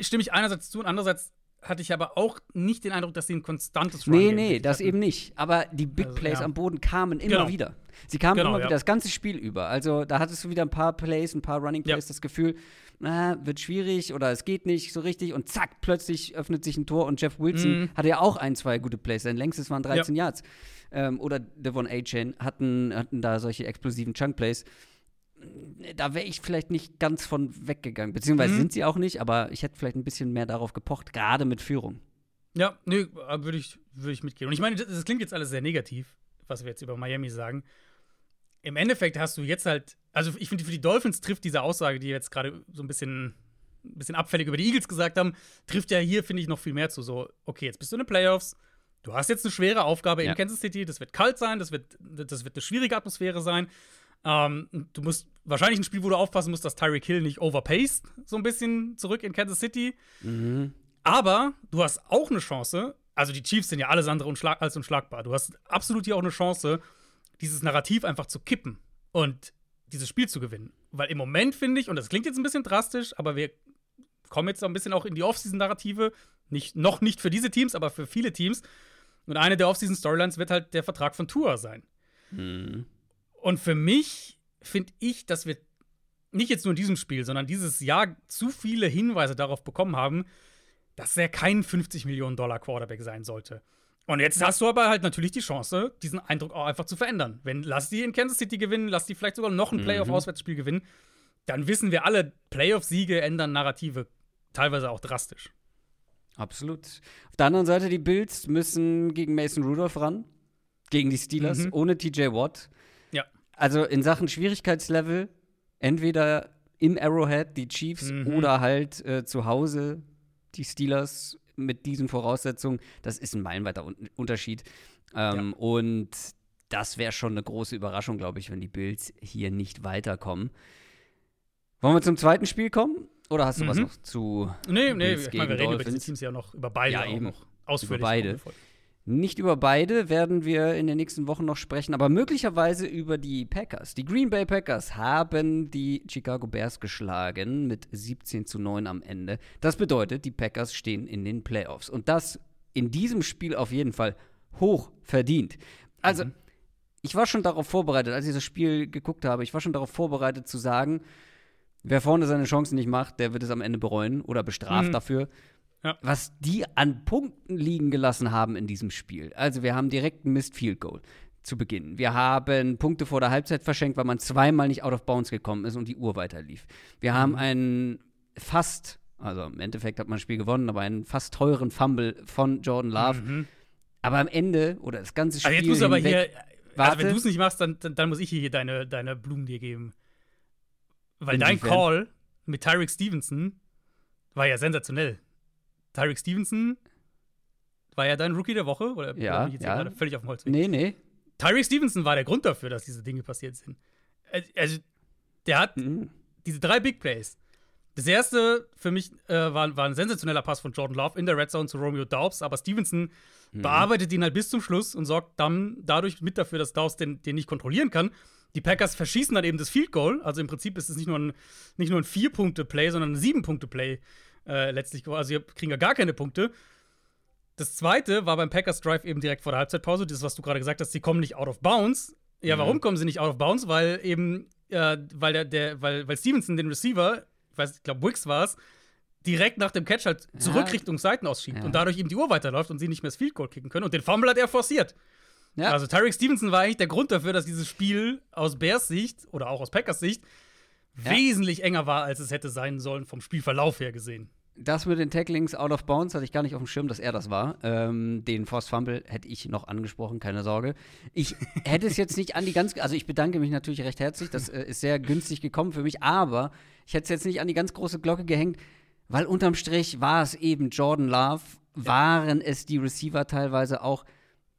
Speaker 3: Stimme ich einerseits zu und andererseits hatte ich aber auch nicht den Eindruck, dass sie ein konstantes
Speaker 2: Run Nee, nee, das hatten. eben nicht. Aber die Big also, Plays ja. am Boden kamen immer genau. wieder. Sie kamen genau, immer ja. wieder, das ganze Spiel über. Also da hattest du wieder ein paar Plays, ein paar Running Plays, ja. das Gefühl, na, wird schwierig oder es geht nicht so richtig und zack, plötzlich öffnet sich ein Tor und Jeff Wilson mhm. hatte ja auch ein, zwei gute Plays. Sein längstes waren 13 Yards. Ähm, oder Devon A-Chain hatten, hatten da solche explosiven Chunk-Plays da wäre ich vielleicht nicht ganz von weggegangen. Beziehungsweise mhm. sind sie auch nicht, aber ich hätte vielleicht ein bisschen mehr darauf gepocht, gerade mit Führung.
Speaker 3: Ja, nö, würde ich, würd ich mitgehen. Und ich meine, das, das, klingt jetzt alles sehr negativ, was wir jetzt über Miami sagen. Im Endeffekt hast du jetzt halt, also ich finde, für die Dolphins trifft diese Aussage, die jetzt gerade so ein bisschen, ein bisschen abfällig über die Eagles gesagt haben, trifft ja hier, finde ich, noch viel mehr zu. So, okay, jetzt bist du in den Playoffs, du hast jetzt eine schwere Aufgabe ja. in Kansas City, das wird kalt sein, das wird, das wird eine schwierige Atmosphäre sein. Ähm, du musst wahrscheinlich ein Spiel, wo du aufpassen musst, dass Tyreek Hill nicht overpaced, so ein bisschen zurück in Kansas City. Mhm. Aber du hast auch eine Chance, also die Chiefs sind ja alles andere unschlag als unschlagbar. Du hast absolut hier auch eine Chance, dieses Narrativ einfach zu kippen und dieses Spiel zu gewinnen. Weil im Moment finde ich, und das klingt jetzt ein bisschen drastisch, aber wir kommen jetzt ein bisschen auch in die Offseason-Narrative. Nicht, noch nicht für diese Teams, aber für viele Teams. Und eine der Offseason-Storylines wird halt der Vertrag von Tua sein. Mhm. Und für mich finde ich, dass wir nicht jetzt nur in diesem Spiel, sondern dieses Jahr zu viele Hinweise darauf bekommen haben, dass er kein 50 Millionen Dollar Quarterback sein sollte. Und jetzt hast du aber halt natürlich die Chance, diesen Eindruck auch einfach zu verändern. Wenn lass die in Kansas City gewinnen, lass die vielleicht sogar noch ein mhm. Playoff-Auswärtsspiel gewinnen, dann wissen wir alle, Playoff-Siege ändern Narrative teilweise auch drastisch.
Speaker 2: Absolut. Auf der anderen Seite, die Bills müssen gegen Mason Rudolph ran, gegen die Steelers, mhm. ohne TJ Watt. Also in Sachen Schwierigkeitslevel, entweder im Arrowhead die Chiefs mhm. oder halt äh, zu Hause die Steelers mit diesen Voraussetzungen. Das ist ein meilenweiter Unterschied. Ähm, ja. Und das wäre schon eine große Überraschung, glaube ich, wenn die Bills hier nicht weiterkommen. Wollen wir zum zweiten Spiel kommen? Oder hast du mhm. was noch zu.
Speaker 3: Nee, nee, ich meine, wir reden über die Teams ja noch über beide ja, eben. noch ausführlich.
Speaker 2: Über beide. Nicht über beide werden wir in den nächsten Wochen noch sprechen, aber möglicherweise über die Packers. Die Green Bay Packers haben die Chicago Bears geschlagen mit 17 zu 9 am Ende. Das bedeutet, die Packers stehen in den Playoffs. Und das in diesem Spiel auf jeden Fall hoch verdient. Also, mhm. ich war schon darauf vorbereitet, als ich das Spiel geguckt habe, ich war schon darauf vorbereitet zu sagen, wer vorne seine Chancen nicht macht, der wird es am Ende bereuen oder bestraft mhm. dafür. Ja. Was die an Punkten liegen gelassen haben in diesem Spiel. Also, wir haben direkt ein Missed Field Goal zu Beginn. Wir haben Punkte vor der Halbzeit verschenkt, weil man zweimal nicht out of bounds gekommen ist und die Uhr weiterlief. Wir mhm. haben einen fast, also im Endeffekt hat man das Spiel gewonnen, aber einen fast teuren Fumble von Jordan Love. Mhm. Aber am Ende, oder das ganze Spiel.
Speaker 3: Also jetzt musst du aber hier, also wenn du es nicht machst, dann, dann, dann, muss ich hier deine, deine Blumen dir geben. Weil dein Call mit Tyreek Stevenson war ja sensationell. Tyreek Stevenson war ja dein Rookie der Woche, oder
Speaker 2: ja, bin ich jetzt
Speaker 3: ja. gerade völlig auf dem Holz?
Speaker 2: Nee, nee.
Speaker 3: Tyreek Stevenson war der Grund dafür, dass diese Dinge passiert sind. Also, der hat mhm. diese drei Big Plays. Das erste für mich äh, war, war, ein sensationeller Pass von Jordan Love in der Red Zone zu Romeo Daubs, aber Stevenson mhm. bearbeitet ihn halt bis zum Schluss und sorgt dann dadurch mit dafür, dass Daubs den, den nicht kontrollieren kann. Die Packers verschießen dann eben das Field Goal. Also im Prinzip ist es nicht nur ein, nicht nur ein Vier-Punkte-Play, sondern ein Sieben-Punkte-Play äh, letztlich. Also sie kriegen ja gar keine Punkte. Das zweite war beim Packers Drive eben direkt vor der Halbzeitpause. Das, was du gerade gesagt hast, sie kommen nicht out of bounds. Ja, mhm. warum kommen sie nicht out of bounds? Weil eben, äh, weil der, der, weil, weil Stevenson den Receiver, ich weiß, ich glaube, Wicks war es, direkt nach dem Catch halt zurück ja. Richtung Seiten ausschiebt ja. und dadurch eben die Uhr weiterläuft und sie nicht mehr das Field Goal kicken können. Und den Fumble hat er forciert. Ja. Also Tyreek Stevenson war eigentlich der Grund dafür, dass dieses Spiel aus Bears Sicht oder auch aus Packers Sicht ja. wesentlich enger war, als es hätte sein sollen, vom Spielverlauf her gesehen.
Speaker 2: Das mit den Tacklings out of bounds hatte ich gar nicht auf dem Schirm, dass er das war. Ähm, den Force Fumble hätte ich noch angesprochen, keine Sorge. Ich hätte es jetzt nicht an die ganz, also ich bedanke mich natürlich recht herzlich, das äh, ist sehr günstig gekommen für mich, aber ich hätte es jetzt nicht an die ganz große Glocke gehängt, weil unterm Strich war es eben Jordan Love, waren es die Receiver teilweise auch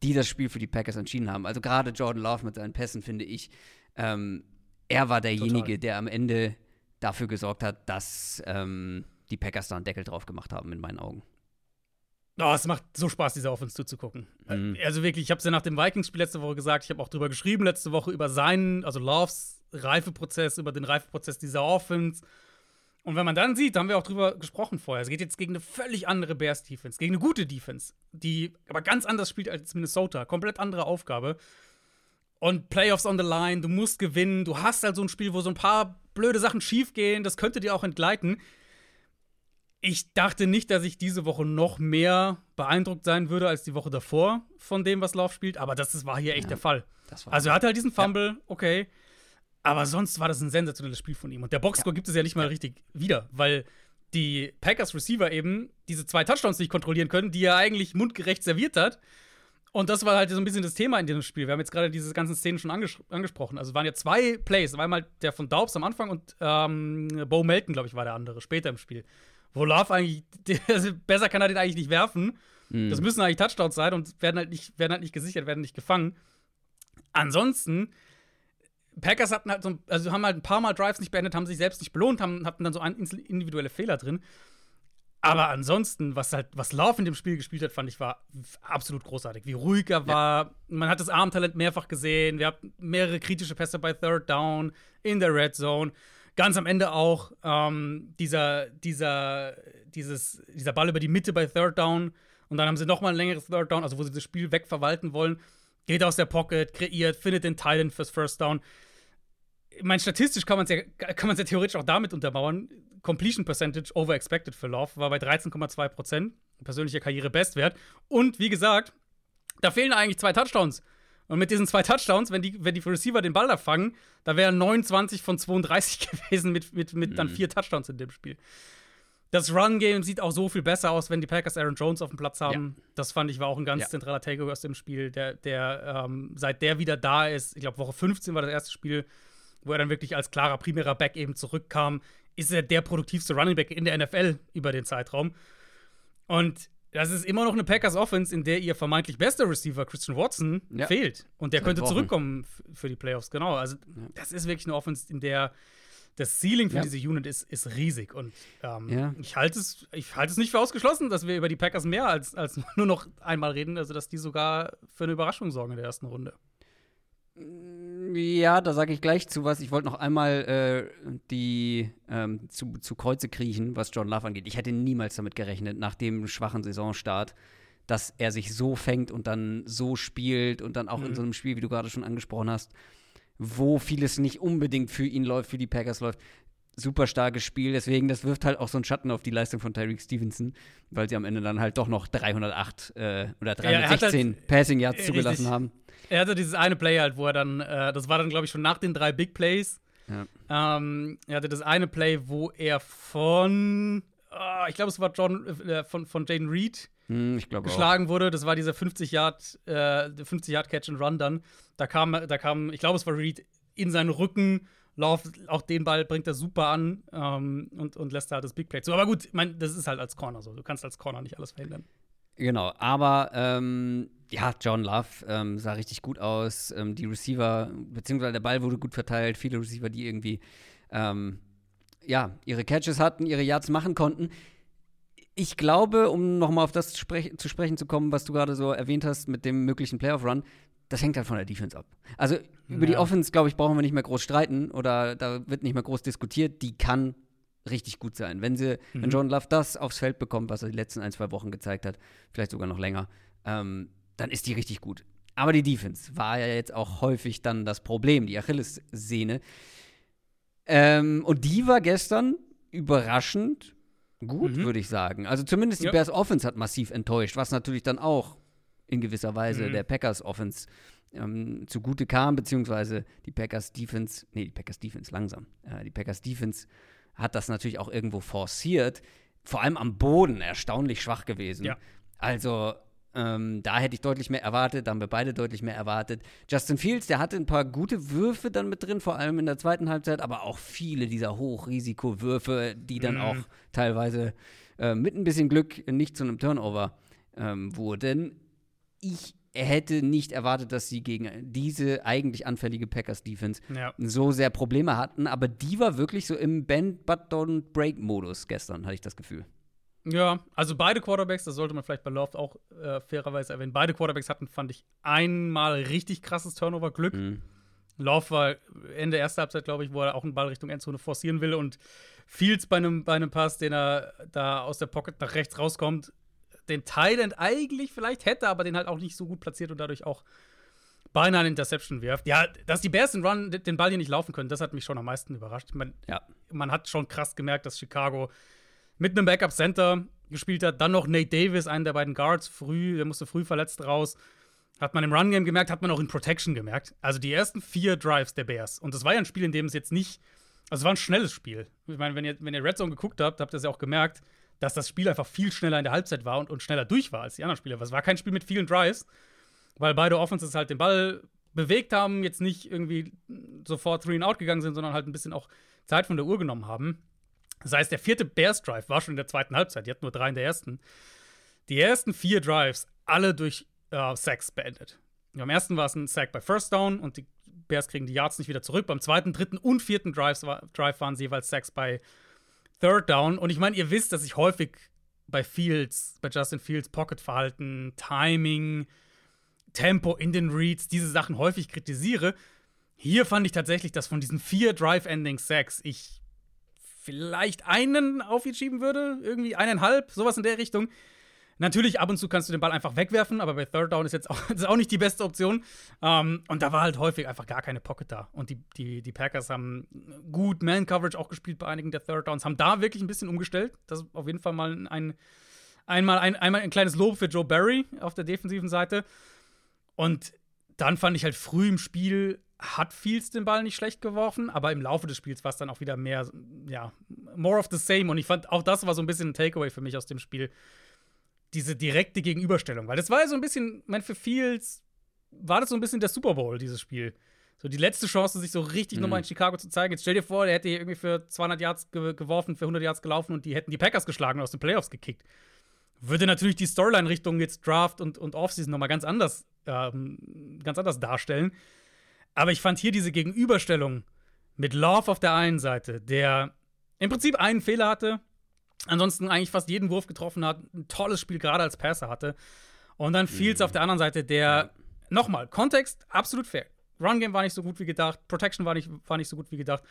Speaker 2: die das Spiel für die Packers entschieden haben. Also gerade Jordan Love mit seinen Pässen, finde ich, ähm, er war derjenige, Total. der am Ende dafür gesorgt hat, dass ähm, die Packers da einen Deckel drauf gemacht haben, in meinen Augen.
Speaker 3: Oh, es macht so Spaß, dieser Offense zuzugucken. Mhm. Also wirklich, ich habe es ja nach dem Vikings-Spiel letzte Woche gesagt, ich habe auch drüber geschrieben letzte Woche über seinen, also Loves Reifeprozess, über den Reifeprozess dieser Offense. Und wenn man dann sieht, da haben wir auch drüber gesprochen vorher, es geht jetzt gegen eine völlig andere Bears-Defense, gegen eine gute Defense, die aber ganz anders spielt als Minnesota. Komplett andere Aufgabe. Und Playoffs on the line, du musst gewinnen. Du hast halt so ein Spiel, wo so ein paar blöde Sachen schiefgehen. Das könnte dir auch entgleiten. Ich dachte nicht, dass ich diese Woche noch mehr beeindruckt sein würde als die Woche davor von dem, was Lauf spielt. Aber das, das war hier echt ja, der Fall. also er hatte halt diesen Fumble, ja. okay. Aber sonst war das ein sensationelles Spiel von ihm. Und der Boxscore ja. gibt es ja nicht mal richtig wieder, weil die Packers Receiver eben diese zwei Touchdowns nicht kontrollieren können, die er eigentlich mundgerecht serviert hat. Und das war halt so ein bisschen das Thema in diesem Spiel. Wir haben jetzt gerade diese ganzen Szenen schon anges angesprochen. Also es waren ja zwei Plays. Einmal der von Daubs am Anfang und ähm, Bo Melton, glaube ich, war der andere, später im Spiel. Wo Love eigentlich, also besser kann er den eigentlich nicht werfen. Mhm. Das müssen eigentlich Touchdowns sein und werden halt nicht, werden halt nicht gesichert, werden nicht gefangen. Ansonsten Packers hatten halt so, also haben halt ein paar Mal Drives nicht beendet, haben sich selbst nicht belohnt, haben, hatten dann so individuelle Fehler drin. Aber ansonsten, was halt, was Love in dem Spiel gespielt hat, fand ich, war absolut großartig. Wie ruhig er war. Ja. Man hat das Armtalent mehrfach gesehen. Wir hatten mehrere kritische Pässe bei Third Down in der Red Zone. Ganz am Ende auch ähm, dieser, dieser, dieses, dieser Ball über die Mitte bei Third Down. Und dann haben sie nochmal ein längeres Third Down, also wo sie das Spiel wegverwalten wollen. Geht aus der Pocket, kreiert, findet den Titan fürs First Down mein statistisch kann man es ja, ja theoretisch auch damit untermauern. Completion Percentage over expected für Love war bei 13,2 Prozent. Persönlicher Karrierebestwert. Und wie gesagt, da fehlen eigentlich zwei Touchdowns. Und mit diesen zwei Touchdowns, wenn die, wenn die Receiver den Ball da fangen, da wären 29 von 32 gewesen mit, mit, mit mhm. dann vier Touchdowns in dem Spiel. Das Run-Game sieht auch so viel besser aus, wenn die Packers Aaron Jones auf dem Platz haben. Ja. Das fand ich war auch ein ganz ja. zentraler Takeaway aus dem Spiel. Der, der ähm, seit der wieder da ist, ich glaube, Woche 15 war das erste Spiel, wo er dann wirklich als klarer primärer Back eben zurückkam, ist er der produktivste Running Back in der NFL über den Zeitraum. Und das ist immer noch eine Packers Offense, in der ihr vermeintlich bester Receiver Christian Watson ja. fehlt. Und der könnte zurückkommen für die Playoffs, genau. Also, das ist wirklich eine Offense, in der das Ceiling für ja. diese Unit ist, ist riesig. Und ähm, ja. ich halte es, halt es nicht für ausgeschlossen, dass wir über die Packers mehr als, als nur noch einmal reden. Also, dass die sogar für eine Überraschung sorgen in der ersten Runde.
Speaker 2: Ja, da sage ich gleich zu was. Ich wollte noch einmal äh, die ähm, zu, zu Kreuze kriechen, was John Love angeht. Ich hätte niemals damit gerechnet, nach dem schwachen Saisonstart, dass er sich so fängt und dann so spielt und dann auch mhm. in so einem Spiel, wie du gerade schon angesprochen hast, wo vieles nicht unbedingt für ihn läuft, für die Packers läuft. Super starkes Spiel, deswegen, das wirft halt auch so einen Schatten auf die Leistung von Tyreek Stevenson, weil sie am Ende dann halt doch noch 308 äh, oder 316 ja, halt, Passing Yards zugelassen haben.
Speaker 3: Er hatte dieses eine Play halt, wo er dann, äh, das war dann, glaube ich, schon nach den drei Big Plays. Ja. Ähm, er hatte das eine Play, wo er von, oh, ich glaube, es war John, äh, von, von Jaden Reed
Speaker 2: hm,
Speaker 3: geschlagen auch. wurde. Das war dieser 50 Yard, äh, 50 Yard Catch and Run dann. Da kam, da kam, ich glaube, es war Reed in seinen Rücken. Lauf, auch den Ball bringt er super an ähm, und, und lässt da halt das Big Play zu. Aber gut, mein, das ist halt als Corner so. Du kannst als Corner nicht alles verhindern.
Speaker 2: Genau, aber ähm, ja, John Love ähm, sah richtig gut aus. Ähm, die Receiver, beziehungsweise der Ball wurde gut verteilt. Viele Receiver, die irgendwie ähm, ja, ihre Catches hatten, ihre Yards machen konnten. Ich glaube, um nochmal auf das sprech zu, sprechen zu kommen, was du gerade so erwähnt hast mit dem möglichen Playoff-Run, das hängt halt von der Defense ab. Also über ja. die Offense, glaube ich, brauchen wir nicht mehr groß streiten oder da wird nicht mehr groß diskutiert. Die kann richtig gut sein. Wenn sie, mhm. wenn John Love das aufs Feld bekommt, was er die letzten ein, zwei Wochen gezeigt hat, vielleicht sogar noch länger, ähm, dann ist die richtig gut. Aber die Defense war ja jetzt auch häufig dann das Problem, die Achillessehne. Ähm, und die war gestern überraschend gut, mhm. würde ich sagen. Also zumindest die ja. Bears Offense hat massiv enttäuscht, was natürlich dann auch in gewisser Weise mhm. der Packers Offense ähm, zugute kam, beziehungsweise die Packers Defense, nee, die Packers Defense langsam. Äh, die Packers Defense hat das natürlich auch irgendwo forciert. Vor allem am Boden erstaunlich schwach gewesen. Ja. Also ähm, da hätte ich deutlich mehr erwartet, da haben wir beide deutlich mehr erwartet. Justin Fields, der hatte ein paar gute Würfe dann mit drin, vor allem in der zweiten Halbzeit, aber auch viele dieser Hochrisikowürfe, die dann mhm. auch teilweise äh, mit ein bisschen Glück nicht zu einem Turnover ähm, wurden. Ich hätte nicht erwartet, dass sie gegen diese eigentlich anfällige Packers-Defense ja. so sehr Probleme hatten. Aber die war wirklich so im Bend-But-Don't-Break-Modus gestern, hatte ich das Gefühl.
Speaker 3: Ja, also beide Quarterbacks, das sollte man vielleicht bei Loft auch äh, fairerweise erwähnen, beide Quarterbacks hatten, fand ich, einmal richtig krasses Turnover-Glück. Mhm. Love war Ende erster Halbzeit, glaube ich, wo er auch einen Ball Richtung Endzone forcieren will und Fields bei einem, bei einem Pass, den er da aus der Pocket nach rechts rauskommt, den Thailand eigentlich vielleicht hätte, aber den halt auch nicht so gut platziert und dadurch auch beinahe eine Interception wirft. Ja, dass die Bears den Run den Ball hier nicht laufen können, das hat mich schon am meisten überrascht. Man, ja. man hat schon krass gemerkt, dass Chicago mit einem Backup Center gespielt hat. Dann noch Nate Davis, einen der beiden Guards, früh, der musste früh verletzt raus. Hat man im Run-Game gemerkt, hat man auch in Protection gemerkt. Also die ersten vier Drives der Bears. Und das war ja ein Spiel, in dem es jetzt nicht. Also es war ein schnelles Spiel. Ich meine, wenn ihr, wenn ihr Red Zone geguckt habt, habt ihr es ja auch gemerkt dass das Spiel einfach viel schneller in der Halbzeit war und, und schneller durch war als die anderen Spiele. Es war kein Spiel mit vielen Drives, weil beide Offenses halt den Ball bewegt haben, jetzt nicht irgendwie sofort three and out gegangen sind, sondern halt ein bisschen auch Zeit von der Uhr genommen haben. Das heißt, der vierte Bears Drive war schon in der zweiten Halbzeit. Die hatten nur drei in der ersten. Die ersten vier Drives alle durch äh, Sacks beendet. Am ersten war es ein Sack bei First Down und die Bears kriegen die Yards nicht wieder zurück. Beim zweiten, dritten und vierten Drives, Drive waren sie jeweils Sacks bei Third Down. Und ich meine, ihr wisst, dass ich häufig bei Fields, bei Justin Fields Pocket-Verhalten, Timing, Tempo in den Reads, diese Sachen häufig kritisiere. Hier fand ich tatsächlich, dass von diesen vier Drive-Ending-Sacks ich vielleicht einen auf ihn schieben würde, irgendwie eineinhalb, sowas in der Richtung. Natürlich, ab und zu kannst du den Ball einfach wegwerfen, aber bei Third Down ist jetzt auch, ist auch nicht die beste Option. Ähm, und da war halt häufig einfach gar keine Pocket da. Und die, die, die Packers haben gut Man-Coverage auch gespielt bei einigen der Third Downs, haben da wirklich ein bisschen umgestellt. Das ist auf jeden Fall mal ein, einmal, ein, einmal ein kleines Lob für Joe Barry auf der defensiven Seite. Und dann fand ich halt früh im Spiel hat Fields den Ball nicht schlecht geworfen, aber im Laufe des Spiels war es dann auch wieder mehr, ja, more of the same. Und ich fand, auch das war so ein bisschen ein Takeaway für mich aus dem Spiel diese direkte Gegenüberstellung. Weil das war ja so ein bisschen, mein, für Fields war das so ein bisschen der Super Bowl, dieses Spiel. So die letzte Chance, sich so richtig mhm. nochmal in Chicago zu zeigen. Jetzt stell dir vor, der hätte hier irgendwie für 200 Yards ge geworfen, für 100 Yards gelaufen und die hätten die Packers geschlagen und aus den Playoffs gekickt. Würde natürlich die Storyline Richtung jetzt Draft und, und Offseason nochmal ganz anders, ähm, ganz anders darstellen. Aber ich fand hier diese Gegenüberstellung mit Love auf der einen Seite, der im Prinzip einen Fehler hatte, ansonsten eigentlich fast jeden Wurf getroffen hat, ein tolles Spiel gerade als Passer hatte. Und dann Fields mhm. auf der anderen Seite, der, nochmal, Kontext, absolut fair. Run Game war nicht so gut wie gedacht, Protection war nicht, war nicht so gut wie gedacht.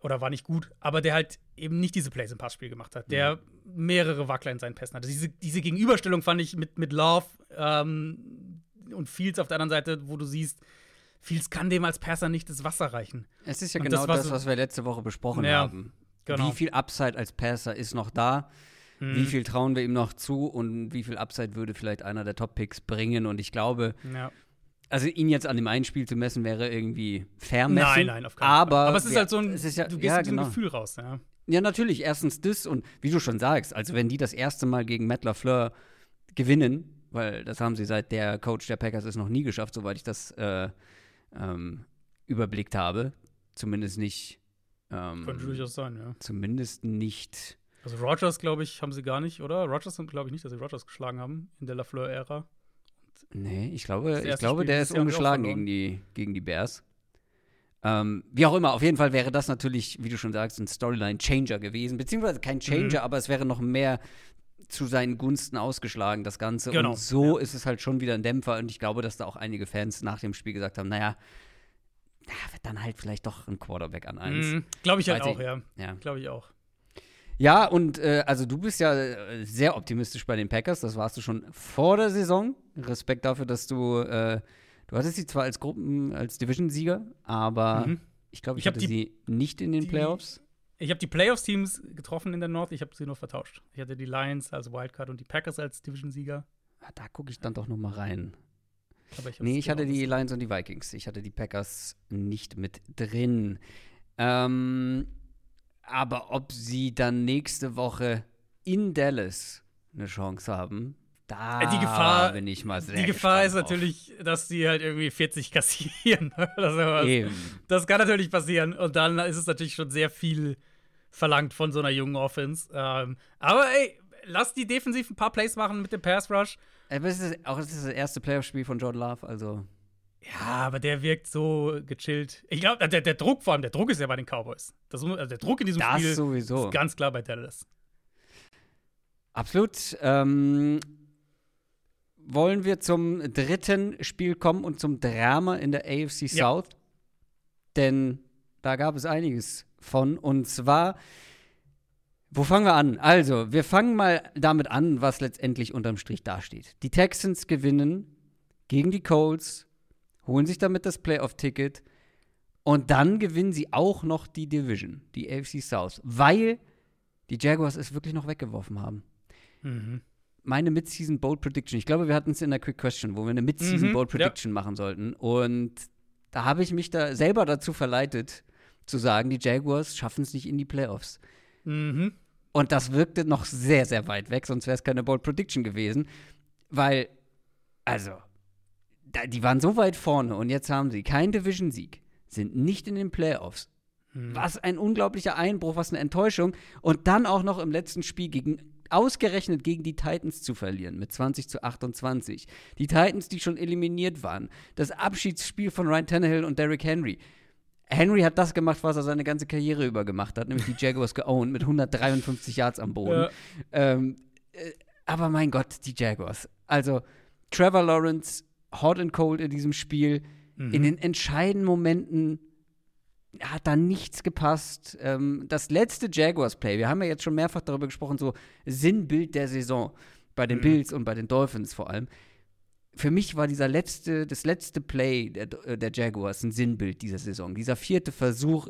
Speaker 3: Oder war nicht gut, aber der halt eben nicht diese Plays im Passspiel gemacht hat, der mhm. mehrere Wackler in seinen Pässen hatte. Diese, diese Gegenüberstellung fand ich mit, mit Love ähm, und Fields auf der anderen Seite, wo du siehst, Fields kann dem als Passer nicht das Wasser reichen.
Speaker 2: Es ist ja und genau das, das, was wir letzte Woche besprochen ja. haben. Genau. Wie viel Upside als Passer ist noch da? Mhm. Wie viel trauen wir ihm noch zu und wie viel Upside würde vielleicht einer der Top-Picks bringen? Und ich glaube, ja. also ihn jetzt an dem einen Spiel zu messen, wäre irgendwie fair messen.
Speaker 3: Nein, nein, auf keinen Fall.
Speaker 2: Aber es ist halt so
Speaker 3: ein, ja, du gehst ja, mit genau. Gefühl raus, ja.
Speaker 2: Ja, natürlich. Erstens das und wie du schon sagst, also wenn die das erste Mal gegen Matt LaFleur gewinnen, weil das haben sie seit der Coach der Packers ist noch nie geschafft, soweit ich das äh, ähm, überblickt habe. Zumindest nicht
Speaker 3: ähm, Könnte durchaus sein, ja.
Speaker 2: Zumindest nicht.
Speaker 3: Also Rogers, glaube ich, haben sie gar nicht, oder? Rogers glaube ich nicht, dass sie Rogers geschlagen haben in der Lafleur-Ära.
Speaker 2: Nee, ich glaube, ich glaube der ist ungeschlagen gegen die, gegen die Bears. Ähm, wie auch immer, auf jeden Fall wäre das natürlich, wie du schon sagst, ein Storyline-Changer gewesen. Beziehungsweise kein Changer, mhm. aber es wäre noch mehr zu seinen Gunsten ausgeschlagen, das Ganze. Genau. Und so ja. ist es halt schon wieder ein Dämpfer. Und ich glaube, dass da auch einige Fans nach dem Spiel gesagt haben: Naja, dann halt vielleicht doch ein Quarterback an eins. Mhm,
Speaker 3: Glaube ich halt auch, ich, ja. ja. Glaube ich auch.
Speaker 2: Ja, und äh, also du bist ja äh, sehr optimistisch bei den Packers. Das warst du schon vor der Saison. Respekt dafür, dass du, äh, du hattest sie zwar als Gruppen, als Division-Sieger, aber mhm. ich glaube, ich, ich hatte die, sie nicht in den die, Playoffs.
Speaker 3: Ich habe die Playoffs-Teams getroffen in der North, ich habe sie nur vertauscht. Ich hatte die Lions als Wildcard und die Packers als Division-Sieger.
Speaker 2: Ah, da gucke ich dann doch noch mal rein. Ich nee, ich hatte die Lions und die Vikings. Ich hatte die Packers nicht mit drin. Ähm, aber ob sie dann nächste Woche in Dallas eine Chance haben, da
Speaker 3: die Gefahr,
Speaker 2: bin ich mal sehr
Speaker 3: Die Gefahr ist natürlich, dass sie halt irgendwie 40 kassieren. das, das kann natürlich passieren. Und dann ist es natürlich schon sehr viel verlangt von so einer jungen Offense. Ähm, aber ey, lass die defensiv ein paar Plays machen mit dem Pass Rush.
Speaker 2: Aber es ist auch es ist das erste Playoff-Spiel von Jordan Love, also.
Speaker 3: Ja, aber der wirkt so gechillt. Ich glaube, der, der, Druck vor allem, der Druck ist ja bei den Cowboys. Das, also der Druck in diesem das Spiel
Speaker 2: sowieso.
Speaker 3: ist ganz klar bei Dallas.
Speaker 2: Absolut. Ähm, wollen wir zum dritten Spiel kommen und zum Drama in der AFC South? Ja. Denn da gab es einiges von. Und zwar wo fangen wir an? Also, wir fangen mal damit an, was letztendlich unterm Strich dasteht. Die Texans gewinnen gegen die Colts, holen sich damit das Playoff-Ticket und dann gewinnen sie auch noch die Division, die AFC South, weil die Jaguars es wirklich noch weggeworfen haben. Mhm. Meine Mid-Season Bold Prediction, ich glaube, wir hatten es in der Quick Question, wo wir eine Mid-Season mhm, Bold Prediction ja. machen sollten. Und da habe ich mich da selber dazu verleitet, zu sagen, die Jaguars schaffen es nicht in die Playoffs. Mhm. Und das wirkte noch sehr, sehr weit weg, sonst wäre es keine Bold Prediction gewesen. Weil, also, da, die waren so weit vorne und jetzt haben sie keinen Division-Sieg, sind nicht in den Playoffs. Hm. Was ein unglaublicher Einbruch, was eine Enttäuschung. Und dann auch noch im letzten Spiel gegen ausgerechnet gegen die Titans zu verlieren mit 20 zu 28. Die Titans, die schon eliminiert waren. Das Abschiedsspiel von Ryan Tannehill und Derrick Henry. Henry hat das gemacht, was er seine ganze Karriere über gemacht hat, nämlich die Jaguars geowned mit 153 Yards am Boden. Ja. Ähm, äh, aber mein Gott, die Jaguars. Also Trevor Lawrence, hot and cold in diesem Spiel. Mhm. In den entscheidenden Momenten hat da nichts gepasst. Ähm, das letzte Jaguars-Play, wir haben ja jetzt schon mehrfach darüber gesprochen, so Sinnbild der Saison. bei den mhm. Bills und bei den Dolphins vor allem. Für mich war dieser letzte, das letzte Play der, der Jaguars ein Sinnbild dieser Saison. Dieser vierte Versuch,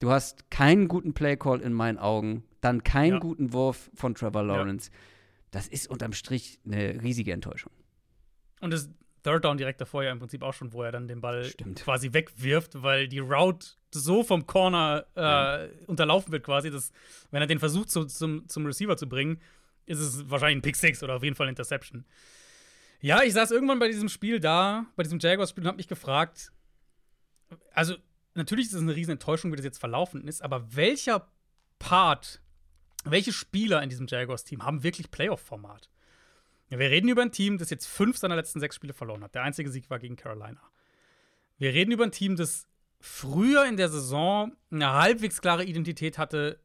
Speaker 2: du hast keinen guten Playcall in meinen Augen, dann keinen ja. guten Wurf von Trevor Lawrence. Ja. Das ist unterm Strich eine riesige Enttäuschung.
Speaker 3: Und das Third Down direkt davor ja im Prinzip auch schon, wo er dann den Ball Stimmt. quasi wegwirft, weil die Route so vom Corner äh, ja. unterlaufen wird quasi, dass wenn er den versucht zu, zum, zum Receiver zu bringen, ist es wahrscheinlich ein Pick Six oder auf jeden Fall ein Interception. Ja, ich saß irgendwann bei diesem Spiel da, bei diesem Jaguars-Spiel und habe mich gefragt, also natürlich ist es eine riesen Enttäuschung, wie das jetzt verlaufen ist, aber welcher Part, welche Spieler in diesem Jaguars-Team haben wirklich Playoff-Format? Wir reden über ein Team, das jetzt fünf seiner letzten sechs Spiele verloren hat. Der einzige Sieg war gegen Carolina. Wir reden über ein Team, das früher in der Saison eine halbwegs klare Identität hatte,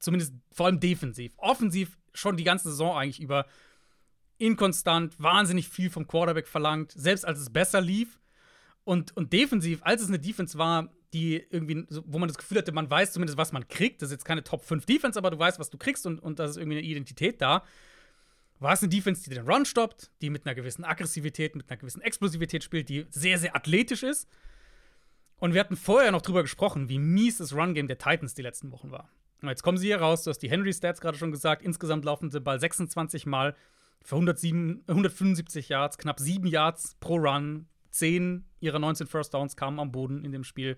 Speaker 3: zumindest vor allem defensiv. Offensiv schon die ganze Saison eigentlich über inkonstant, wahnsinnig viel vom Quarterback verlangt, selbst als es besser lief. Und, und defensiv, als es eine Defense war, die irgendwie, wo man das Gefühl hatte, man weiß zumindest, was man kriegt. Das ist jetzt keine Top 5 Defense, aber du weißt, was du kriegst und, und da ist irgendwie eine Identität da. War es eine Defense, die den Run stoppt, die mit einer gewissen Aggressivität, mit einer gewissen Explosivität spielt, die sehr, sehr athletisch ist. Und wir hatten vorher noch drüber gesprochen, wie mies das Run-Game der Titans die letzten Wochen war. Und jetzt kommen sie hier raus, du hast die Henry-Stats gerade schon gesagt. Insgesamt laufen sie Ball 26 Mal für 107, 175 Yards, knapp 7 Yards pro Run. 10 ihrer 19 First Downs kamen am Boden in dem Spiel.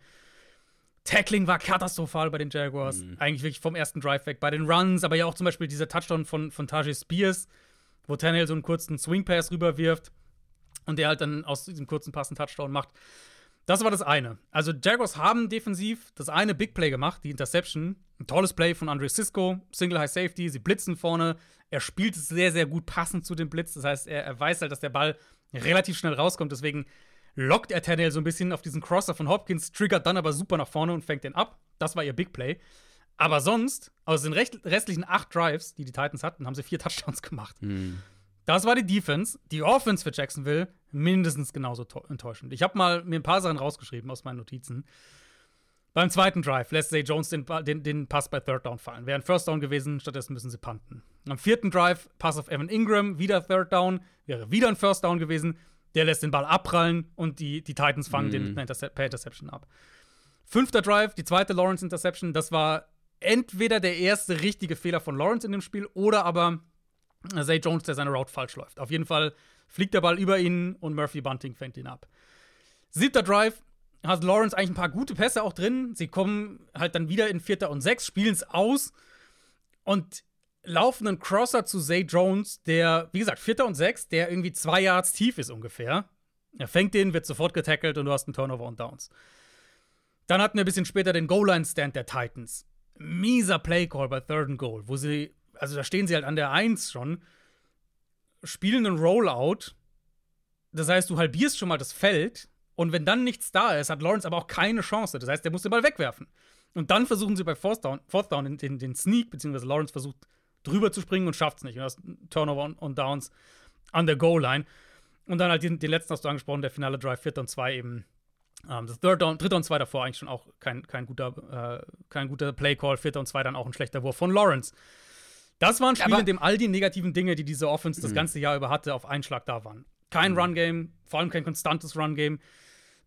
Speaker 3: Tackling war katastrophal bei den Jaguars. Mhm. Eigentlich wirklich vom ersten Drive weg. Bei den Runs, aber ja auch zum Beispiel dieser Touchdown von, von Tajay Spears, wo Tannehill so einen kurzen Swing Pass rüberwirft und der halt dann aus diesem kurzen Pass einen Touchdown macht. Das war das eine. Also Jaguars haben defensiv das eine Big Play gemacht, die Interception. Ein tolles Play von Andre Cisco, Single High Safety, sie blitzen vorne. Er spielt es sehr, sehr gut passend zu dem Blitz. Das heißt, er, er weiß halt, dass der Ball relativ schnell rauskommt. Deswegen lockt er Tannehill so ein bisschen auf diesen Crosser von Hopkins, triggert dann aber super nach vorne und fängt den ab. Das war ihr Big Play. Aber sonst, aus den restlichen acht Drives, die die Titans hatten, haben sie vier Touchdowns gemacht. Mhm. Das war die Defense. Die Offense für Jacksonville mindestens genauso enttäuschend. Ich habe mal mir ein paar Sachen rausgeschrieben aus meinen Notizen. Beim zweiten Drive lässt Zay Jones den, den, den, Pass bei Third Down fallen. Wäre ein First Down gewesen, stattdessen müssen sie punten. Am vierten Drive, Pass auf Evan Ingram, wieder Third Down, wäre wieder ein First Down gewesen. Der lässt den Ball abprallen und die, die Titans fangen mm. den mit Intercep per Interception ab. Fünfter Drive, die zweite Lawrence Interception, das war entweder der erste richtige Fehler von Lawrence in dem Spiel oder aber Zay Jones, der seine Route falsch läuft. Auf jeden Fall fliegt der Ball über ihn und Murphy Bunting fängt ihn ab. Siebter Drive hat Lawrence eigentlich ein paar gute Pässe auch drin. Sie kommen halt dann wieder in Vierter und Sechs, spielen es aus und laufen einen Crosser zu Zay Jones, der, wie gesagt, Vierter und Sechs, der irgendwie zwei Yards tief ist ungefähr. Er fängt den, wird sofort getackelt und du hast einen Turnover und Downs. Dann hatten wir ein bisschen später den Goal-Line-Stand der Titans. Mieser Play-Call bei Third and Goal, wo sie also da stehen sie halt an der 1 schon, spielen einen Rollout. Das heißt, du halbierst schon mal das Feld und wenn dann nichts da ist, hat Lawrence aber auch keine Chance. Das heißt, der muss den Ball wegwerfen. Und dann versuchen sie bei Fourth Down, Fourth Down den, den, Sneak, beziehungsweise Lawrence versucht drüber zu springen und schafft es nicht. Und das Turnover und, und Downs an der Goal-Line. Und dann halt den, den, letzten hast du angesprochen, der finale Drive, 4 und 2 eben. Ähm, das Third Down, dritter und 2 davor eigentlich schon auch kein, kein guter, äh, kein guter Play-Call, 4 und 2 dann auch ein schlechter Wurf von Lawrence. Das war ein Spiel, aber in dem all die negativen Dinge, die diese Offense das mhm. ganze Jahr über hatte, auf einen Schlag da waren. Kein mhm. Run-Game, vor allem kein konstantes Run-Game.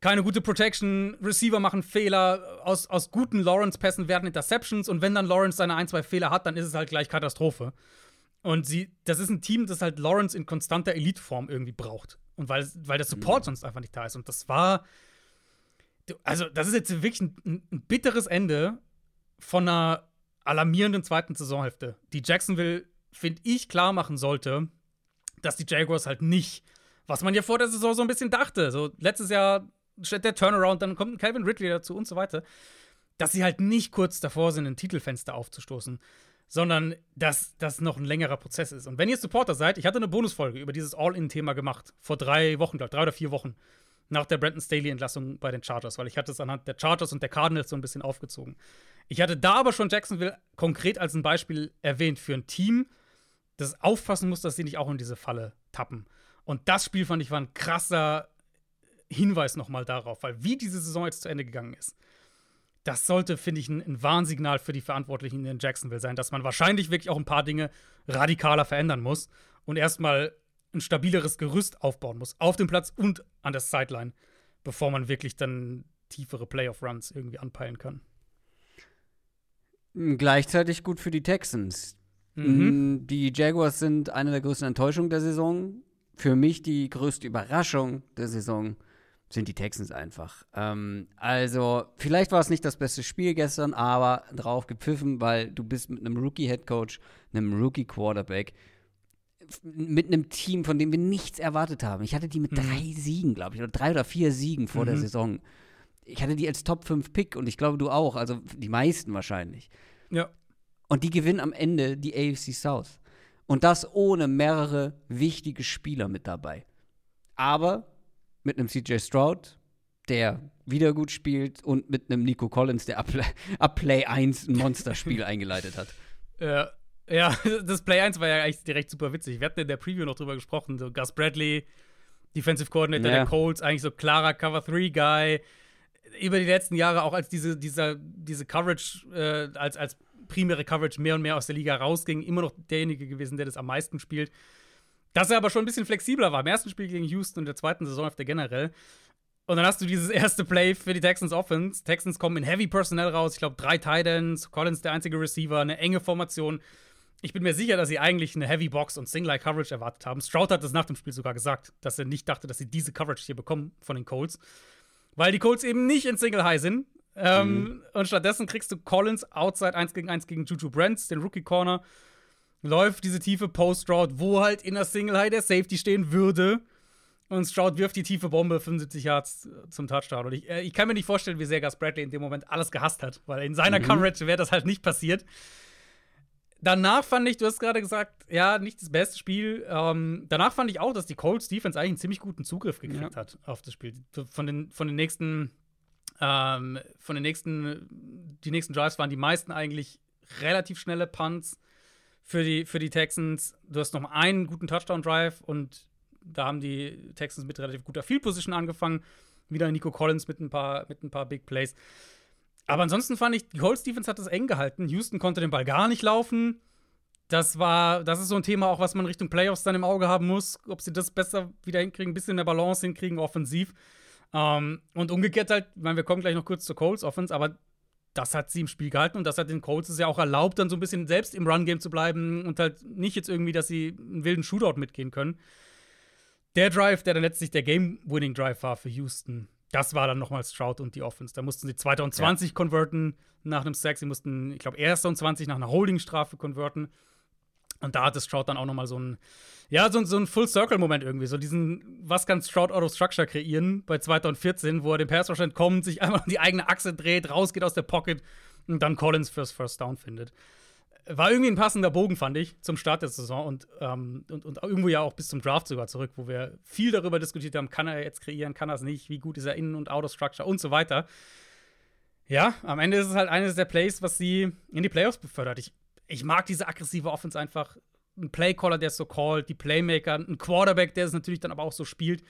Speaker 3: Keine gute Protection, Receiver machen Fehler, aus, aus guten Lawrence-Pässen werden Interceptions und wenn dann Lawrence seine ein, zwei Fehler hat, dann ist es halt gleich Katastrophe. Und sie, das ist ein Team, das halt Lawrence in konstanter Elite-Form irgendwie braucht. Und weil, weil der Support mhm. sonst einfach nicht da ist. Und das war. Also, das ist jetzt wirklich ein, ein bitteres Ende von einer alarmierenden zweiten Saisonhälfte, die Jacksonville, finde ich, klar machen sollte, dass die Jaguars halt nicht, was man ja vor der Saison so ein bisschen dachte, so letztes Jahr steht der Turnaround, dann kommt Calvin Ridley dazu und so weiter, dass sie halt nicht kurz davor sind, ein Titelfenster aufzustoßen, sondern dass das noch ein längerer Prozess ist. Und wenn ihr Supporter seid, ich hatte eine Bonusfolge über dieses All-In-Thema gemacht, vor drei Wochen, glaube drei oder vier Wochen, nach der Brandon Staley-Entlassung bei den Chargers, weil ich hatte es anhand der Chargers und der Cardinals so ein bisschen aufgezogen. Ich hatte da aber schon Jacksonville konkret als ein Beispiel erwähnt für ein Team, das aufpassen muss, dass sie nicht auch in diese Falle tappen. Und das Spiel fand ich war ein krasser Hinweis nochmal darauf, weil wie diese Saison jetzt zu Ende gegangen ist, das sollte, finde ich, ein, ein, Warnsignal für die Verantwortlichen in Jacksonville sein, dass man wahrscheinlich wirklich auch ein paar Dinge radikaler verändern muss. und erstmal ein stabileres Gerüst aufbauen muss, auf dem Platz und an der Sideline, bevor man wirklich dann tiefere Playoff-Runs irgendwie anpeilen kann.
Speaker 2: Gleichzeitig gut für die Texans. Mhm. Die Jaguars sind eine der größten Enttäuschungen der Saison. Für mich die größte Überraschung der Saison sind die Texans einfach. Ähm, also, vielleicht war es nicht das beste Spiel gestern, aber drauf gepfiffen, weil du bist mit einem Rookie-Headcoach, einem Rookie-Quarterback, mit einem Team, von dem wir nichts erwartet haben. Ich hatte die mit mhm. drei Siegen, glaube ich, oder drei oder vier Siegen vor mhm. der Saison. Ich hatte die als Top 5 Pick und ich glaube, du auch, also die meisten wahrscheinlich.
Speaker 3: Ja.
Speaker 2: Und die gewinnen am Ende die AFC South. Und das ohne mehrere wichtige Spieler mit dabei. Aber mit einem CJ Stroud, der wieder gut spielt, und mit einem Nico Collins, der ab, ab Play 1 ein Monsterspiel eingeleitet hat.
Speaker 3: Ja, ja, das Play 1 war ja eigentlich direkt super witzig. Wir hatten in der Preview noch drüber gesprochen. So Gus Bradley, Defensive Coordinator ja. der Colts, eigentlich so klarer Cover 3 Guy. Über die letzten Jahre auch als diese, dieser, diese Coverage, äh, als, als primäre Coverage mehr und mehr aus der Liga rausging, immer noch derjenige gewesen, der das am meisten spielt. Dass er aber schon ein bisschen flexibler war. Im ersten Spiel gegen Houston und der zweiten Saison auf der generell. Und dann hast du dieses erste Play für die Texans Offense. Texans kommen in Heavy Personnel raus. Ich glaube, drei Titans, Collins der einzige Receiver, eine enge Formation. Ich bin mir sicher, dass sie eigentlich eine Heavy Box und Single Coverage erwartet haben. Stroud hat das nach dem Spiel sogar gesagt, dass er nicht dachte, dass sie diese Coverage hier bekommen von den Colts. Weil die Colts eben nicht in Single High sind, ähm, mhm. Und stattdessen kriegst du Collins outside 1 gegen 1 gegen Juju Brents, den Rookie Corner. Läuft diese tiefe Post-Route, wo halt in der Single High der Safety stehen würde. Und Stroud wirft die tiefe Bombe 75 Yards zum Touchdown. Und ich, äh, ich kann mir nicht vorstellen, wie sehr Gus Bradley in dem Moment alles gehasst hat, weil in seiner mhm. Coverage wäre das halt nicht passiert. Danach fand ich, du hast gerade gesagt, ja, nicht das beste Spiel. Ähm, danach fand ich auch, dass die Colts Defense eigentlich einen ziemlich guten Zugriff gekriegt ja. hat auf das Spiel. Von den, von den nächsten ähm, von den nächsten, die nächsten Drives waren die meisten eigentlich relativ schnelle Punts für die, für die Texans. Du hast noch einen guten Touchdown-Drive und da haben die Texans mit relativ guter Field Position angefangen. Wieder Nico Collins mit ein paar, mit ein paar Big Plays. Aber ansonsten fand ich, die Colts Defense hat das eng gehalten. Houston konnte den Ball gar nicht laufen. Das war, das ist so ein Thema auch, was man Richtung Playoffs dann im Auge haben muss, ob sie das besser wieder hinkriegen, ein bisschen mehr Balance hinkriegen, offensiv. Ähm, und umgekehrt halt, ich meine, wir kommen gleich noch kurz zur Colts Offense, aber das hat sie im Spiel gehalten und das hat den Colts es ja auch erlaubt, dann so ein bisschen selbst im Run-Game zu bleiben und halt nicht jetzt irgendwie, dass sie einen wilden Shootout mitgehen können. Der Drive, der dann letztlich der Game-Winning-Drive war für Houston, das war dann nochmal Stroud und die Offense. Da mussten sie 2020 ja. konverten nach einem Sack. Sie mussten, ich glaube, erst 20 nach einer Holding-Strafe konverten. Und da hatte Stroud dann auch noch mal so ein, ja, so, so ein Full-Circle-Moment irgendwie. So diesen, was kann Stroud out of Structure kreieren bei 2014, wo er den Pass entkommt, sich einmal die eigene Achse dreht, rausgeht aus der Pocket und dann Collins fürs First Down findet. War irgendwie ein passender Bogen, fand ich, zum Start der Saison und, ähm, und, und irgendwo ja auch bis zum Draft sogar zurück, wo wir viel darüber diskutiert haben, kann er jetzt kreieren, kann er es nicht, wie gut ist er innen und out of Structure und so weiter. Ja, am Ende ist es halt eines der Plays, was sie in die Playoffs befördert. Ich ich mag diese aggressive Offense einfach. Ein Playcaller, der es so callt, die Playmaker, ein Quarterback, der es natürlich dann aber auch so spielt.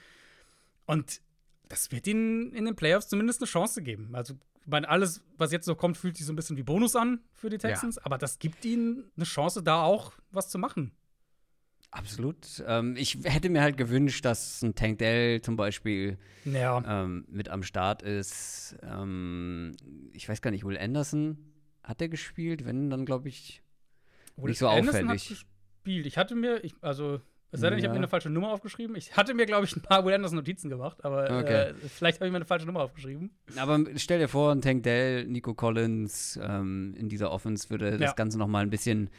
Speaker 3: Und das wird ihnen in den Playoffs zumindest eine Chance geben. Also, ich meine, alles, was jetzt so kommt, fühlt sich so ein bisschen wie Bonus an für die Texans, ja. aber das gibt ihnen eine Chance, da auch was zu machen.
Speaker 2: Absolut. Ähm, ich hätte mir halt gewünscht, dass ein Tank Dell zum Beispiel
Speaker 3: ja.
Speaker 2: ähm, mit am Start ist. Ähm, ich weiß gar nicht, Will Anderson hat er gespielt? Wenn, dann glaube ich nicht so Anderson auffällig. Hat
Speaker 3: gespielt. Ich hatte mir, ich, also, es sei denn, ich habe mir eine falsche Nummer aufgeschrieben. Ich hatte mir, glaube ich, ein paar Will Anderson Notizen gemacht, aber okay. äh, vielleicht habe ich mir eine falsche Nummer aufgeschrieben.
Speaker 2: Aber stell dir vor, ein Tank Dell, Nico Collins ähm, in dieser Offense würde ja. das Ganze noch mal ein bisschen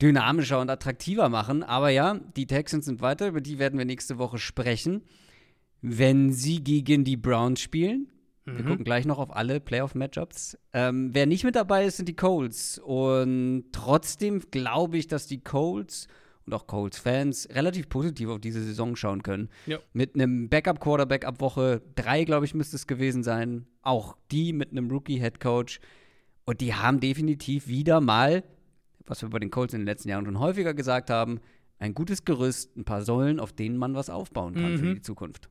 Speaker 2: dynamischer und attraktiver machen. Aber ja, die Texans sind weiter, über die werden wir nächste Woche sprechen. Wenn sie gegen die Browns spielen, wir mhm. gucken gleich noch auf alle Playoff-Matchups. Ähm, wer nicht mit dabei ist, sind die Colts. Und trotzdem glaube ich, dass die Colts und auch Colts-Fans relativ positiv auf diese Saison schauen können.
Speaker 3: Ja.
Speaker 2: Mit einem Backup-Quarterback ab Woche drei, glaube ich, müsste es gewesen sein. Auch die mit einem Rookie-Head-Coach. Und die haben definitiv wieder mal, was wir bei den Colts in den letzten Jahren schon häufiger gesagt haben, ein gutes Gerüst, ein paar Säulen, auf denen man was aufbauen kann mhm. für die Zukunft.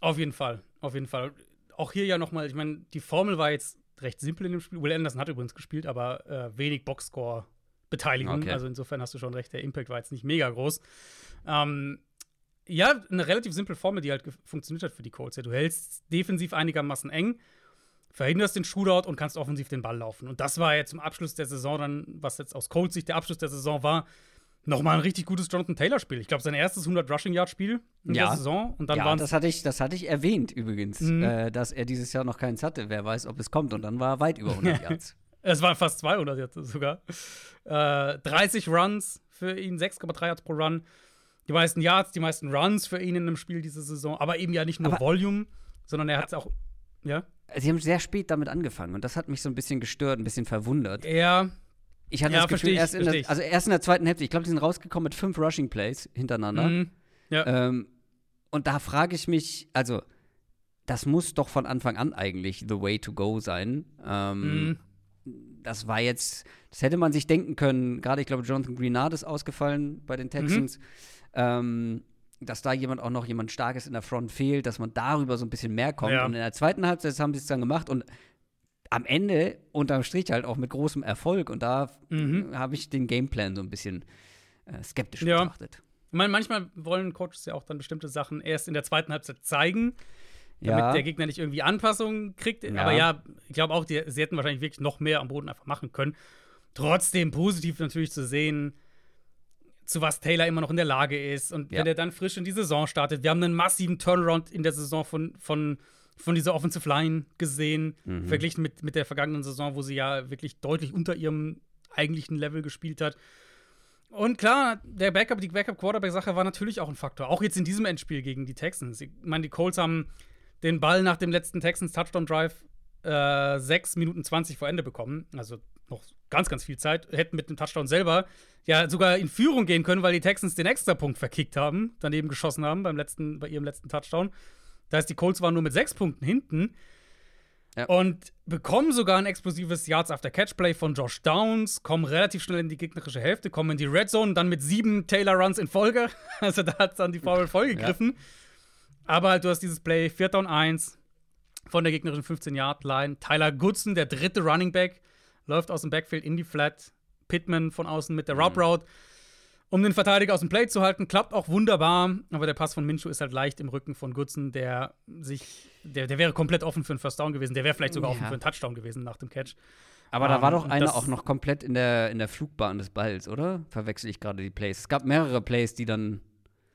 Speaker 3: Auf jeden Fall, auf jeden Fall auch hier ja nochmal, ich meine, die Formel war jetzt recht simpel in dem Spiel. Will Anderson hat übrigens gespielt, aber äh, wenig Boxscore Beteiligung. Okay. Also insofern hast du schon recht, der Impact war jetzt nicht mega groß. Ähm, ja, eine relativ simple Formel, die halt funktioniert hat für die Colts. Ja, du hältst defensiv einigermaßen eng, verhinderst den Shootout und kannst offensiv den Ball laufen. Und das war jetzt zum Abschluss der Saison dann, was jetzt aus Colts Sicht der Abschluss der Saison war, nochmal ein richtig gutes Jonathan Taylor-Spiel. Ich glaube, sein erstes 100 Rushing-Yard-Spiel in ja. der Saison. Und dann
Speaker 2: ja, das hatte, ich, das hatte ich erwähnt übrigens, mhm. äh, dass er dieses Jahr noch keins hatte. Wer weiß, ob es kommt. Und dann war er weit über 100 Yards.
Speaker 3: Es waren fast 200 jetzt sogar. Äh, 30 Runs für ihn, 6,3 Yards pro Run. Die meisten Yards, die meisten Runs für ihn in einem Spiel diese Saison. Aber eben ja nicht nur Aber Volume, sondern er hat es auch. Ja?
Speaker 2: Sie haben sehr spät damit angefangen und das hat mich so ein bisschen gestört, ein bisschen verwundert.
Speaker 3: Ja,
Speaker 2: ich hatte ja, das Gefühl, erst, in der, also erst in der zweiten Hälfte, ich glaube, die sind rausgekommen mit fünf Rushing Plays hintereinander. Mhm. Ja. Ähm, und da frage ich mich, also, das muss doch von Anfang an eigentlich the way to go sein. Ähm, mhm. Das war jetzt, das hätte man sich denken können, gerade ich glaube, Jonathan Greenard ist ausgefallen bei den Texans. Mhm. Ähm, dass da jemand auch noch jemand Starkes in der Front fehlt, dass man darüber so ein bisschen mehr kommt. Ja. Und in der zweiten Halbzeit haben sie es dann gemacht und am Ende unterm Strich halt auch mit großem Erfolg. Und da mhm. habe ich den Gameplan so ein bisschen äh, skeptisch ja. betrachtet.
Speaker 3: Ich meine, manchmal wollen Coaches ja auch dann bestimmte Sachen erst in der zweiten Halbzeit zeigen, damit ja. der Gegner nicht irgendwie Anpassungen kriegt. Ja. Aber ja, ich glaube auch, die, sie hätten wahrscheinlich wirklich noch mehr am Boden einfach machen können. Trotzdem positiv natürlich zu sehen, zu was Taylor immer noch in der Lage ist. Und ja. wenn er dann frisch in die Saison startet, wir haben einen massiven Turnaround in der Saison von, von von dieser Offensive Line gesehen, mhm. verglichen mit, mit der vergangenen Saison, wo sie ja wirklich deutlich unter ihrem eigentlichen Level gespielt hat. Und klar, der Backup, die Backup-Quarterback-Sache war natürlich auch ein Faktor. Auch jetzt in diesem Endspiel gegen die Texans. Ich meine, die Colts haben den Ball nach dem letzten Texans-Touchdown-Drive äh, 6 Minuten 20 vor Ende bekommen. Also noch ganz, ganz viel Zeit. Hätten mit dem Touchdown selber ja sogar in Führung gehen können, weil die Texans den Extrapunkt verkickt haben, daneben geschossen haben beim letzten, bei ihrem letzten Touchdown. Das heißt, die Colts waren nur mit sechs Punkten hinten. Ja. Und bekommen sogar ein explosives Yards after Catch Play von Josh Downs, kommen relativ schnell in die gegnerische Hälfte, kommen in die Red Zone, dann mit sieben Taylor Runs in Folge. Also da hat es dann die Foul vollgegriffen. Ja. Aber halt, du hast dieses Play, 4 Down 1 von der gegnerischen 15-Yard-Line. Tyler Goodson, der dritte Running Back, läuft aus dem Backfield in die Flat. Pittman von außen mit der Route Route. Mhm um den Verteidiger aus dem Play zu halten. Klappt auch wunderbar, aber der Pass von Minshew ist halt leicht im Rücken von Goodson, der sich, der, der wäre komplett offen für einen First Down gewesen. Der wäre vielleicht sogar ja. offen für einen Touchdown gewesen nach dem Catch.
Speaker 2: Aber um, da war doch ähm, einer auch noch komplett in der, in der Flugbahn des Balls, oder? Verwechsel ich gerade die Plays. Es gab mehrere Plays, die dann.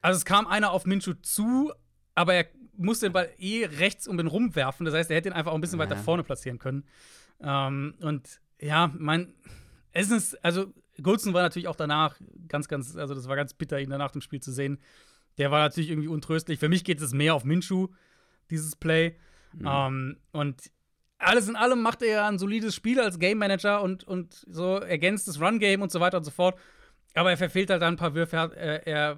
Speaker 3: Also es kam einer auf Minshew zu, aber er musste den Ball eh rechts um den rumwerfen. Das heißt, er hätte ihn einfach auch ein bisschen ja. weiter vorne platzieren können. Um, und ja, mein, es ist, also Goldson war natürlich auch danach ganz, ganz, also das war ganz bitter, ihn danach im Spiel zu sehen. Der war natürlich irgendwie untröstlich. Für mich geht es mehr auf Minshu, dieses Play. Mhm. Um, und alles in allem macht er ein solides Spiel als Game Manager und, und so ergänzt das Run-Game und so weiter und so fort. Aber er verfehlt halt dann ein paar Würfe. Er, er,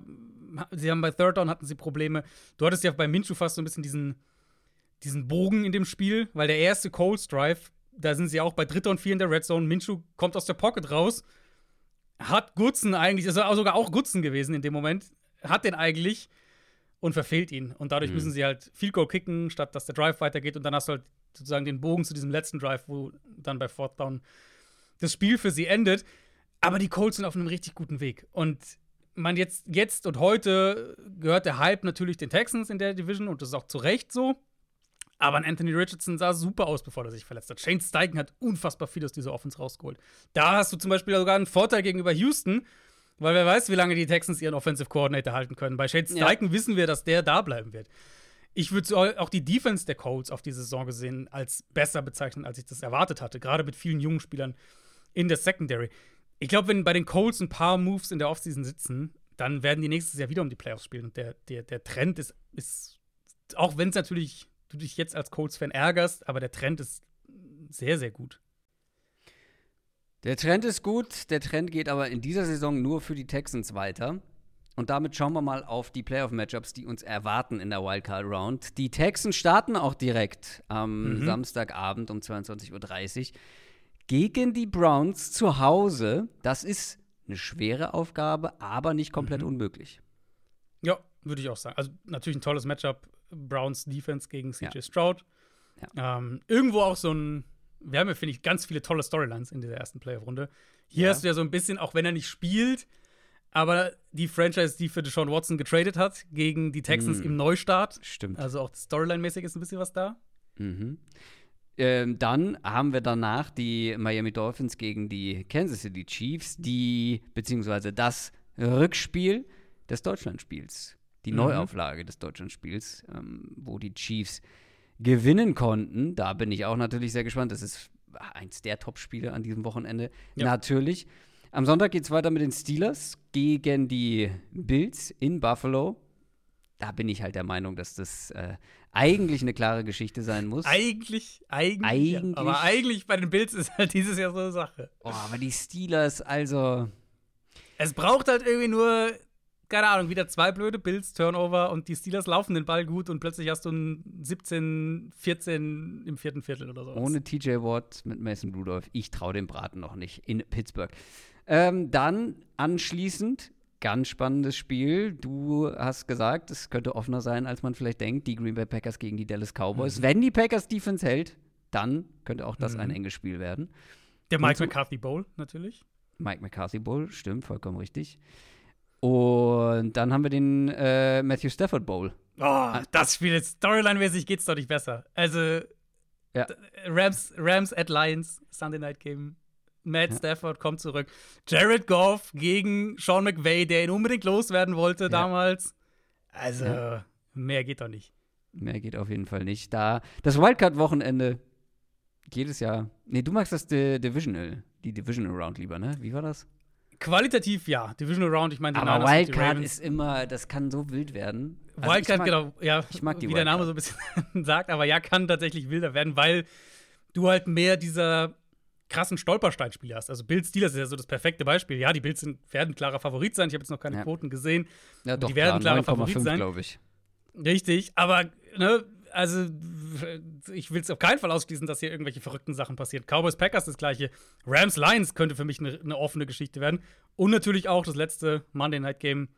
Speaker 3: sie haben bei Third Down hatten sie Probleme. Du hattest ja bei Minshu fast so ein bisschen diesen, diesen Bogen in dem Spiel, weil der erste Coles Drive, da sind sie auch bei Dritter und Vier in der Red Zone. Minshu kommt aus der Pocket raus hat Gutzen eigentlich, ist also sogar auch Gutzen gewesen in dem Moment, hat den eigentlich und verfehlt ihn. Und dadurch mhm. müssen sie halt Field Goal kicken, statt dass der Drive weitergeht. Und dann hast du halt sozusagen den Bogen zu diesem letzten Drive, wo dann bei Fourth Down das Spiel für sie endet. Aber die Colts sind auf einem richtig guten Weg. Und man jetzt, jetzt und heute gehört der Hype natürlich den Texans in der Division und das ist auch zu Recht so. Aber ein Anthony Richardson sah super aus, bevor er sich verletzt hat. Shane Steichen hat unfassbar viel aus dieser Offense rausgeholt. Da hast du zum Beispiel sogar einen Vorteil gegenüber Houston, weil wer weiß, wie lange die Texans ihren Offensive Coordinator halten können. Bei Shane Steichen ja. wissen wir, dass der da bleiben wird. Ich würde auch die Defense der Colts auf die Saison gesehen als besser bezeichnen, als ich das erwartet hatte. Gerade mit vielen jungen Spielern in der Secondary. Ich glaube, wenn bei den Colts ein paar Moves in der Offseason sitzen, dann werden die nächstes Jahr wieder um die Playoffs spielen. Und der, der, der Trend ist, ist auch wenn es natürlich du dich jetzt als Colts-Fan ärgerst, aber der Trend ist sehr, sehr gut.
Speaker 2: Der Trend ist gut, der Trend geht aber in dieser Saison nur für die Texans weiter. Und damit schauen wir mal auf die Playoff-Matchups, die uns erwarten in der Wildcard-Round. Die Texans starten auch direkt am mhm. Samstagabend um 22.30 Uhr gegen die Browns zu Hause. Das ist eine schwere Aufgabe, aber nicht komplett mhm. unmöglich.
Speaker 3: Ja, würde ich auch sagen. Also natürlich ein tolles Matchup. Browns Defense gegen CJ ja. Stroud. Ja. Ähm, irgendwo auch so ein, Wir haben ja, finde ich, ganz viele tolle Storylines in dieser ersten Playoff-Runde. Hier ja. hast du ja so ein bisschen, auch wenn er nicht spielt, aber die Franchise, die für Deshaun Watson getradet hat, gegen die Texans mhm. im Neustart.
Speaker 2: Stimmt.
Speaker 3: Also auch Storyline-mäßig ist ein bisschen was da.
Speaker 2: Mhm. Ähm, dann haben wir danach die Miami Dolphins gegen die Kansas City Chiefs, die, beziehungsweise das Rückspiel des Deutschlandspiels, die mhm. Neuauflage des Deutschlandspiels, ähm, wo die Chiefs gewinnen konnten. Da bin ich auch natürlich sehr gespannt. Das ist eins der Top-Spiele an diesem Wochenende. Ja. Natürlich. Am Sonntag geht es weiter mit den Steelers gegen die Bills in Buffalo. Da bin ich halt der Meinung, dass das äh, eigentlich eine klare Geschichte sein muss.
Speaker 3: Eigentlich, eigentlich.
Speaker 2: eigentlich
Speaker 3: ja. Aber eigentlich bei den Bills ist halt dieses Jahr so eine Sache.
Speaker 2: Oh, aber die Steelers, also.
Speaker 3: Es braucht halt irgendwie nur, keine Ahnung, wieder zwei blöde Bills, Turnover und die Steelers laufen den Ball gut und plötzlich hast du ein 17, 14 im vierten Viertel oder so.
Speaker 2: Ohne TJ Watt mit Mason Rudolph. Ich traue dem Braten noch nicht in Pittsburgh. Ähm, dann anschließend ganz spannendes Spiel. Du hast gesagt, es könnte offener sein, als man vielleicht denkt. Die Green Bay Packers gegen die Dallas Cowboys. Mhm. Wenn die Packers Defense hält, dann könnte auch das mhm. ein enges Spiel werden.
Speaker 3: Der Mike so, McCarthy Bowl natürlich.
Speaker 2: Mike McCarthy Bowl, stimmt, vollkommen richtig. Und dann haben wir den äh, Matthew Stafford Bowl.
Speaker 3: Oh, das Spiel ist Storyline-mäßig geht's doch nicht besser. Also ja. Rams, Rams at Lions, Sunday Night Game. Matt. Stafford kommt zurück. Jared Goff gegen Sean McVay, der ihn unbedingt loswerden wollte damals. Also, mehr geht doch nicht.
Speaker 2: Mehr geht auf jeden Fall nicht. Da das Wildcard-Wochenende jedes Jahr. Nee, du magst das Divisional, die Divisional Round lieber, ne? Wie war das?
Speaker 3: Qualitativ ja, Divisional Round, ich meine,
Speaker 2: Aber Wildcard ist immer, das kann so wild werden.
Speaker 3: Also Wildcard, mag, genau, ja,
Speaker 2: ich mag die
Speaker 3: wie Wildcard. der Name so ein bisschen sagt, aber ja, kann tatsächlich wilder werden, weil du halt mehr dieser krassen Stolpersteinspiele hast. Also Bill Steelers ist ja so das perfekte Beispiel. Ja, die Bills sind, werden klarer Favorit sein. Ich habe jetzt noch keine ja. Quoten gesehen.
Speaker 2: Ja, doch,
Speaker 3: die werden
Speaker 2: klar,
Speaker 3: klarer Favorit sein.
Speaker 2: glaube ich.
Speaker 3: Richtig, aber ne, also ich will es auf keinen Fall ausschließen, dass hier irgendwelche verrückten Sachen passieren. Cowboys Packers das gleiche. Rams Lions könnte für mich eine ne offene Geschichte werden. Und natürlich auch das letzte Monday Night Game,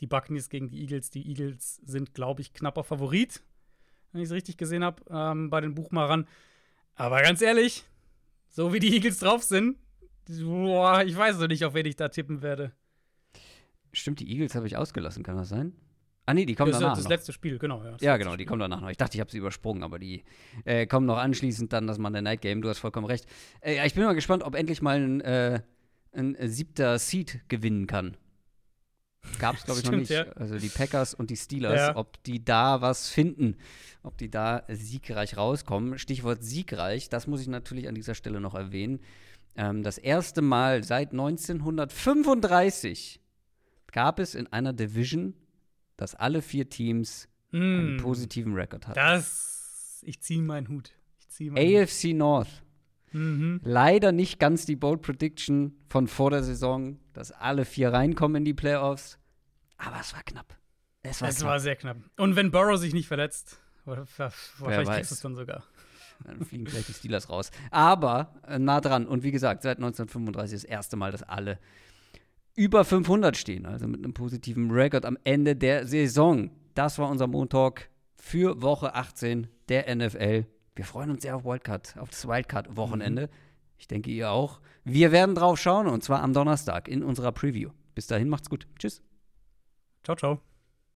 Speaker 3: die Buccaneers gegen die Eagles. Die Eagles sind, glaube ich, knapper Favorit, wenn ich es richtig gesehen habe, ähm, bei den Buchmachern. Aber ganz ehrlich, so wie die Eagles drauf sind, boah, ich weiß noch nicht, auf wen ich da tippen werde.
Speaker 2: Stimmt, die Eagles habe ich ausgelassen, kann das sein? Ah, nee, die kommen
Speaker 3: das
Speaker 2: danach.
Speaker 3: Das
Speaker 2: noch.
Speaker 3: letzte Spiel, genau.
Speaker 2: Ja, ja genau, die kommen danach noch. Ich dachte, ich habe sie übersprungen, aber die äh, kommen noch anschließend dann das Monday Night Game. Du hast vollkommen recht. Äh, ich bin mal gespannt, ob endlich mal ein, äh, ein siebter Seed gewinnen kann. Gab es, glaube ich, noch nicht. Ja. Also die Packers und die Steelers, ja. ob die da was finden, ob die da siegreich rauskommen. Stichwort siegreich, das muss ich natürlich an dieser Stelle noch erwähnen. Ähm, das erste Mal seit 1935 gab es in einer Division, dass alle vier Teams mm. einen positiven Rekord hatten.
Speaker 3: Das, ich ziehe meinen Hut.
Speaker 2: Zieh meinen AFC Hut. North. Mhm. Leider nicht ganz die Bold Prediction von vor der Saison, dass alle vier reinkommen in die Playoffs. Aber es war knapp.
Speaker 3: Es war, es knapp. war sehr knapp. Und wenn Burrow sich nicht verletzt, oder, vielleicht kriegst du es dann sogar.
Speaker 2: Dann fliegen vielleicht die Steelers raus. Aber äh, nah dran. Und wie gesagt, seit 1935 das erste Mal, dass alle über 500 stehen. Also mit einem positiven Rekord am Ende der Saison. Das war unser Montag für Woche 18 der NFL. Wir freuen uns sehr auf Wildcard, auf das Wildcard-Wochenende. Mhm. Ich denke, ihr auch. Wir werden drauf schauen und zwar am Donnerstag in unserer Preview. Bis dahin macht's gut. Tschüss.
Speaker 3: Ciao, ciao.